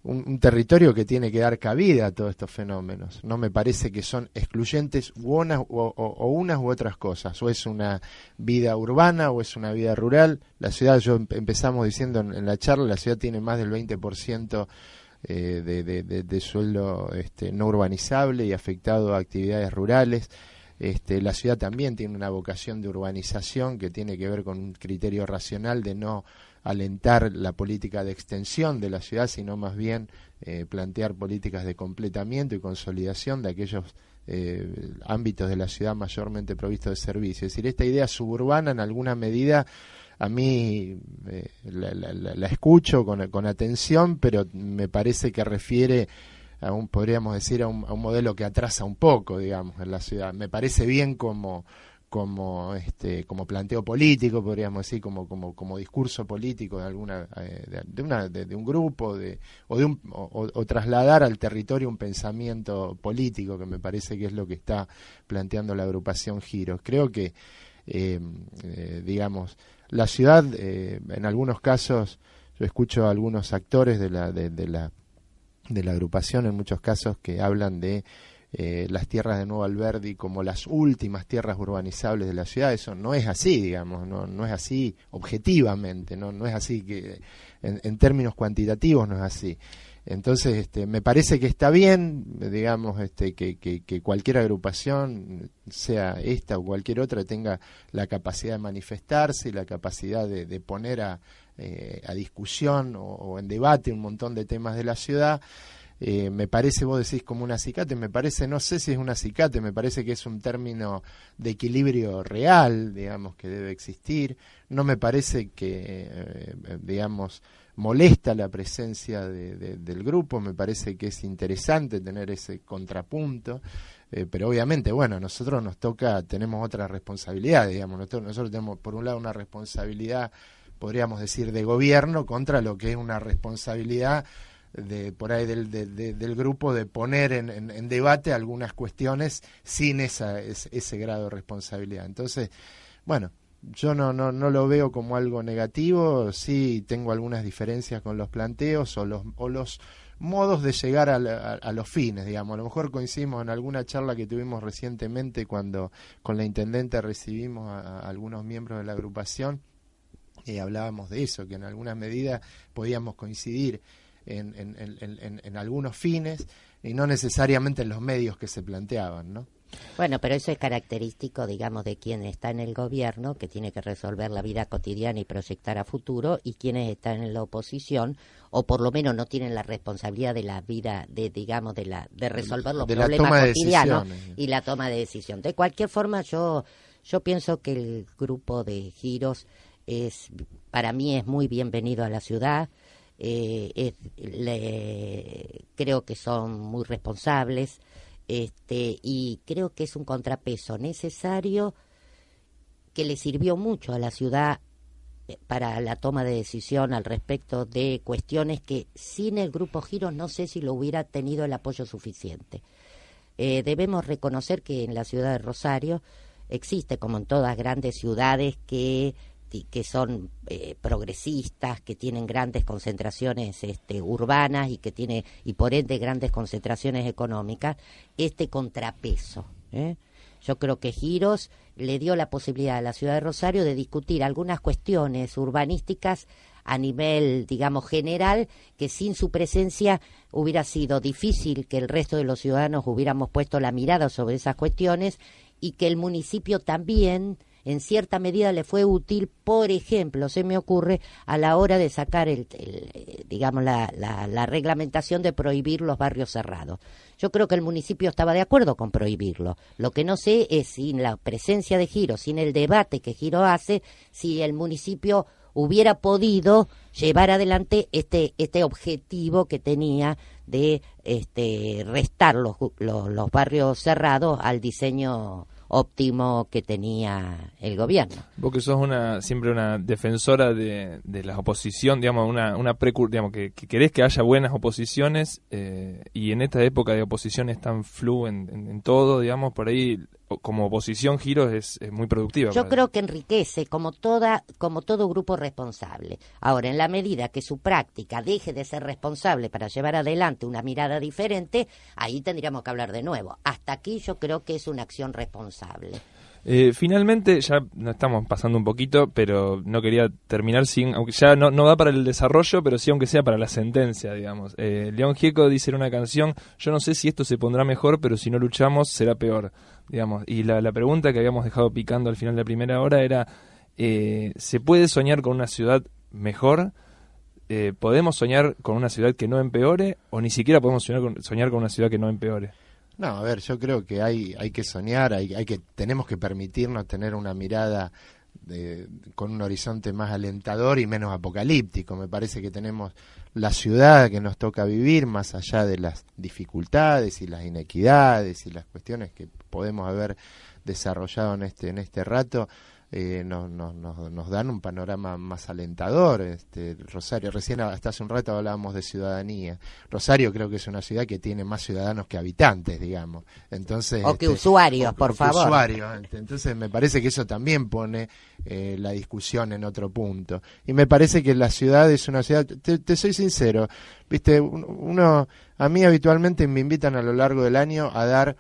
un, territorio que tiene que dar cabida a todos estos fenómenos. No me parece que son excluyentes u o, unas u otras cosas. O es una vida urbana o es una vida rural. La ciudad, yo empezamos diciendo en, la charla, la ciudad tiene más del 20% eh, de, de, suelo este, no urbanizable y afectado a actividades rurales. Este, la ciudad también tiene una vocación de urbanización que tiene que ver con un criterio racional de no alentar la política de extensión de la ciudad, sino más bien eh, plantear políticas de completamiento y consolidación de aquellos eh, ámbitos de la ciudad mayormente provistos de servicios. Es decir, esta idea suburbana en alguna medida a mí eh, la, escucho con, con, atención, pero me parece que refiere a un, podríamos decir, a un, a un modelo que atrasa un poco, digamos, en la ciudad. Me parece bien como como este como planteo político podríamos decir como como como discurso político de alguna eh, de, una de, un grupo de o de un o, trasladar al territorio un pensamiento político que me parece que es lo que está planteando la agrupación Giros creo que eh, eh, digamos la ciudad en algunos casos yo escucho a algunos actores de la de la de la agrupación en muchos casos que hablan de eh, las tierras de Nuevo Alberdi como las últimas tierras urbanizables de la ciudad. Eso no es así, digamos, no, no es así objetivamente, no, no es así que en, términos cuantitativos no es así. Entonces, este, me parece que está bien, digamos, este, que, que, cualquier agrupación, sea esta o cualquier otra, tenga la capacidad de manifestarse y la capacidad de, poner a, eh, a discusión o, en debate un montón de temas de la ciudad. Eh, me parece, vos decís como un acicate, me parece, no sé si es un acicate, me parece que es un término de equilibrio real, digamos, que debe existir. No me parece que, eh, digamos, molesta la presencia del grupo, me parece que es interesante tener ese contrapunto. Eh, pero obviamente, bueno, nosotros nos toca, tenemos otra responsabilidad, digamos, nosotros, nosotros tenemos por un lado una responsabilidad, podríamos decir, de gobierno contra lo que es una responsabilidad de por ahí del, del grupo de poner en, en, debate algunas cuestiones sin esa, ese, grado de responsabilidad. Entonces, bueno, yo no, no, no lo veo como algo negativo, sí tengo algunas diferencias con los planteos o los, o los modos de llegar a, los fines, digamos. A lo mejor coincidimos en alguna charla que tuvimos recientemente cuando con la intendente recibimos a, algunos miembros de la agrupación y hablábamos de eso, que en algunas medidas podíamos coincidir en, algunos fines y no necesariamente en los medios que se planteaban, ¿no? Bueno, pero eso es característico, digamos, de quien está en el gobierno, que tiene que resolver la vida cotidiana y proyectar a futuro, y quienes están en la oposición, o por lo menos no tienen la responsabilidad de la vida, de digamos, de la de resolver los problemas cotidianos y la toma de decisión. De cualquier forma, yo yo pienso que el grupo de giros es, para mí, es muy bienvenido a la ciudad eh, creo que son muy responsables este, y creo que es un contrapeso necesario que le sirvió mucho a la ciudad eh, para la toma de decisión al respecto de cuestiones que sin el grupo Giros no sé si lo hubiera tenido el apoyo suficiente. Eh, debemos reconocer que en la ciudad de Rosario existe, como en todas grandes ciudades, que que son eh, progresistas, que tienen grandes concentraciones este, urbanas y que tiene y por ende grandes concentraciones económicas, este contrapeso. ¿eh? Yo creo que Giros le dio la posibilidad a la ciudad de Rosario de discutir algunas cuestiones urbanísticas a nivel, digamos, general, que sin su presencia hubiera sido difícil que el resto de los ciudadanos hubiéramos puesto la mirada sobre esas cuestiones y que el municipio también en cierta medida le fue útil, por ejemplo, se me ocurre, a la hora de sacar el, digamos, la, la, reglamentación de prohibir los barrios cerrados. Yo creo que el municipio estaba de acuerdo con prohibirlo. Lo que no sé es sin la presencia de Giro, sin el debate que Giro hace, si el municipio hubiera podido llevar adelante este este objetivo que tenía de este restar los, los, barrios cerrados al diseño óptimo que tenía el gobierno. Vos que sos una siempre una defensora de, de la oposición, digamos, una, una digamos, que, querés que haya buenas oposiciones eh, y en esta época de oposiciones tan flu en, todo, digamos, por ahí como oposición Giros es, muy productiva. Yo creo que enriquece como toda como todo grupo responsable. Ahora, en la medida que su práctica deje de ser responsable para llevar adelante una mirada diferente, ahí tendríamos que hablar de nuevo. Hasta aquí yo creo que es una acción responsable. Eh, finalmente, ya nos estamos pasando un poquito, pero no quería terminar sin, aunque ya no, no da para el desarrollo, pero sí aunque sea para la sentencia, digamos. Eh, León Gieco dice en una canción, yo no sé si esto se pondrá mejor, pero si no luchamos será peor, digamos. Y la, la pregunta que habíamos dejado picando al final de la primera hora era, eh, ¿se puede soñar con una ciudad mejor? Eh, ¿Podemos soñar con una ciudad que no empeore o ni siquiera podemos soñar con, soñar con una ciudad que no empeore? No, a ver, yo creo que hay, hay que soñar, hay, hay que, tenemos que permitirnos tener una mirada de, con un horizonte más alentador y menos apocalíptico. Me parece que tenemos la ciudad que nos toca vivir, más allá de las dificultades y las inequidades y las cuestiones que podemos haber desarrollado en este, en este rato, eh, nos, nos, nos, dan un panorama más alentador. Este, Rosario, recién hasta hace un rato hablábamos de ciudadanía. Rosario creo que es una ciudad que tiene más ciudadanos que habitantes, digamos. Entonces, o que este, usuarios, por favor. Usuarios. Este, entonces me parece que eso también pone eh, la discusión en otro punto. Y me parece que la ciudad es una ciudad, te, te soy sincero, viste, uno, a mí habitualmente me invitan a lo largo del año a dar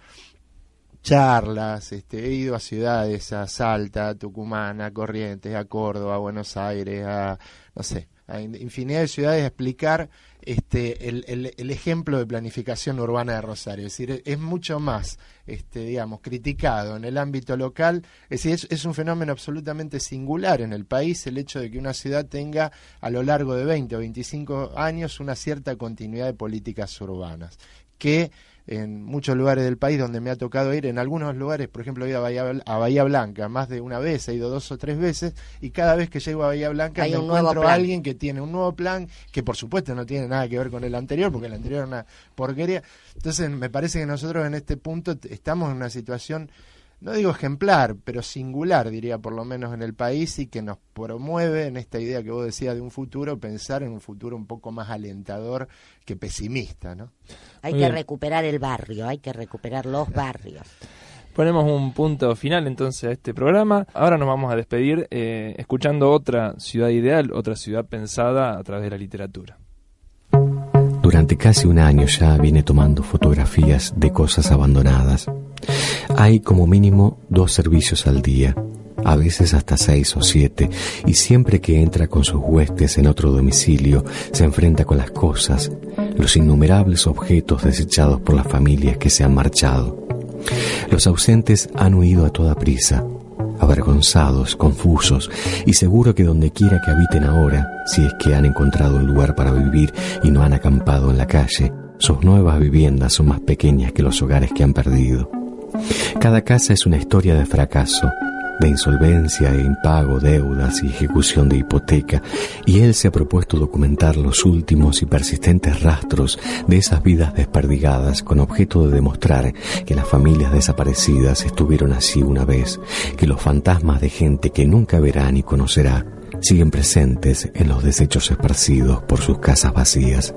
charlas, este, he ido a ciudades, a Salta, a Tucumán, a Corrientes, a Córdoba, a Buenos Aires, a, no sé, a infinidad de ciudades a explicar este, el, el, ejemplo de planificación urbana de Rosario. Es decir, es mucho más, este, digamos, criticado en el ámbito local. Es decir, es, es, un fenómeno absolutamente singular en el país el hecho de que una ciudad tenga a lo largo de 20 o 25 años una cierta continuidad de políticas urbanas que en muchos lugares del país donde me ha tocado ir, en algunos lugares, por ejemplo, he ido a Bahía, a Bahía Blanca más de una vez, he ido dos o tres veces, y cada vez que llego a Bahía Blanca me encuentro a alguien que tiene un nuevo plan, que por supuesto no tiene nada que ver con el anterior, porque el anterior era una porquería. Entonces, me parece que nosotros en este punto estamos en una situación no digo ejemplar, pero singular, diría por lo menos en el país y que nos promueve en esta idea que vos decías de un futuro, pensar en un futuro un poco más alentador que pesimista, ¿no? Hay que recuperar el barrio, hay que recuperar los barrios. Ponemos un punto final entonces a este programa. Ahora nos vamos a despedir eh, escuchando otra ciudad ideal, otra ciudad pensada a través de la literatura. Durante casi un año ya viene tomando fotografías de cosas abandonadas. Hay como mínimo dos servicios al día, a veces hasta seis o siete, y siempre que entra con sus huestes en otro domicilio, se enfrenta con las cosas, los innumerables objetos desechados por las familias que se han marchado. Los ausentes han huido a toda prisa, avergonzados, confusos, y seguro que donde quiera que habiten ahora, si es que han encontrado un lugar para vivir y no han acampado en la calle, sus nuevas viviendas son más pequeñas que los hogares que han perdido. Cada casa es una historia de fracaso, de insolvencia e impago, deudas y ejecución de hipoteca, y él se ha propuesto documentar los últimos y persistentes rastros de esas vidas desperdigadas con objeto de demostrar que las familias desaparecidas estuvieron así una vez, que los fantasmas de gente que nunca verá ni conocerá siguen presentes en los desechos esparcidos por sus casas vacías.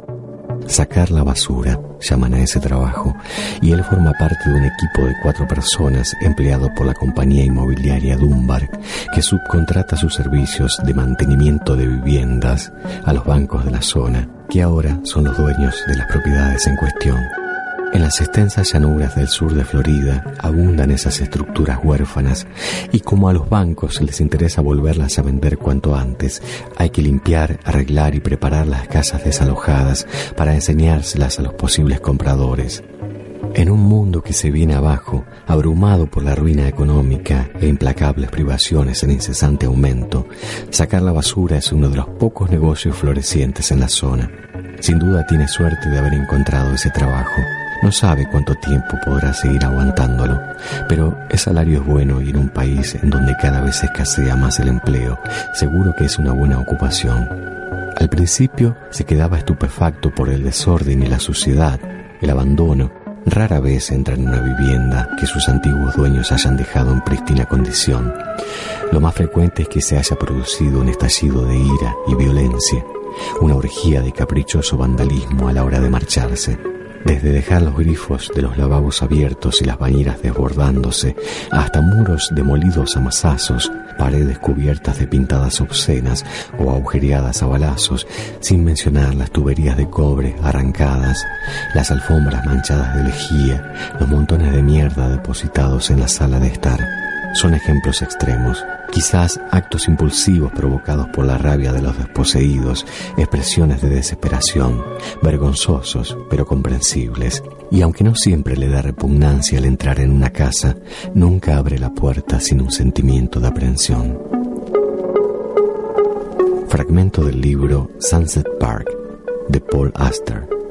Sacar la basura, llaman a ese trabajo, y él forma parte de un equipo de cuatro personas empleado por la compañía inmobiliaria Dunbar, que subcontrata sus servicios de mantenimiento de viviendas a los bancos de la zona, que ahora son los dueños de las propiedades en cuestión. En las extensas llanuras del sur de Florida abundan esas estructuras huérfanas y como a los bancos les interesa volverlas a vender cuanto antes, hay que limpiar, arreglar y preparar las casas desalojadas para enseñárselas a los posibles compradores. En un mundo que se viene abajo, abrumado por la ruina económica e implacables privaciones en incesante aumento, sacar la basura es uno de los pocos negocios florecientes en la zona. Sin duda tiene suerte de haber encontrado ese trabajo. No sabe cuánto tiempo podrá seguir aguantándolo, pero el salario es bueno y en un país en donde cada vez escasea más el empleo, seguro que es una buena ocupación. Al principio se quedaba estupefacto por el desorden y la suciedad, el abandono, Rara vez entra en una vivienda que sus antiguos dueños hayan dejado en prístina condición. Lo más frecuente es que se haya producido un estallido de ira y violencia, una orgía de caprichoso vandalismo a la hora de marcharse. Desde dejar los grifos de los lavabos abiertos y las bañeras desbordándose, hasta muros demolidos a mazazos, paredes cubiertas de pintadas obscenas o agujereadas a balazos, sin mencionar las tuberías de cobre arrancadas, las alfombras manchadas de lejía, los montones de mierda depositados en la sala de estar. Son ejemplos extremos, quizás actos impulsivos provocados por la rabia de los desposeídos, expresiones de desesperación, vergonzosos pero comprensibles. Y aunque no siempre le da repugnancia al entrar en una casa, nunca abre la puerta sin un sentimiento de aprensión. Fragmento del libro Sunset Park de Paul Astor.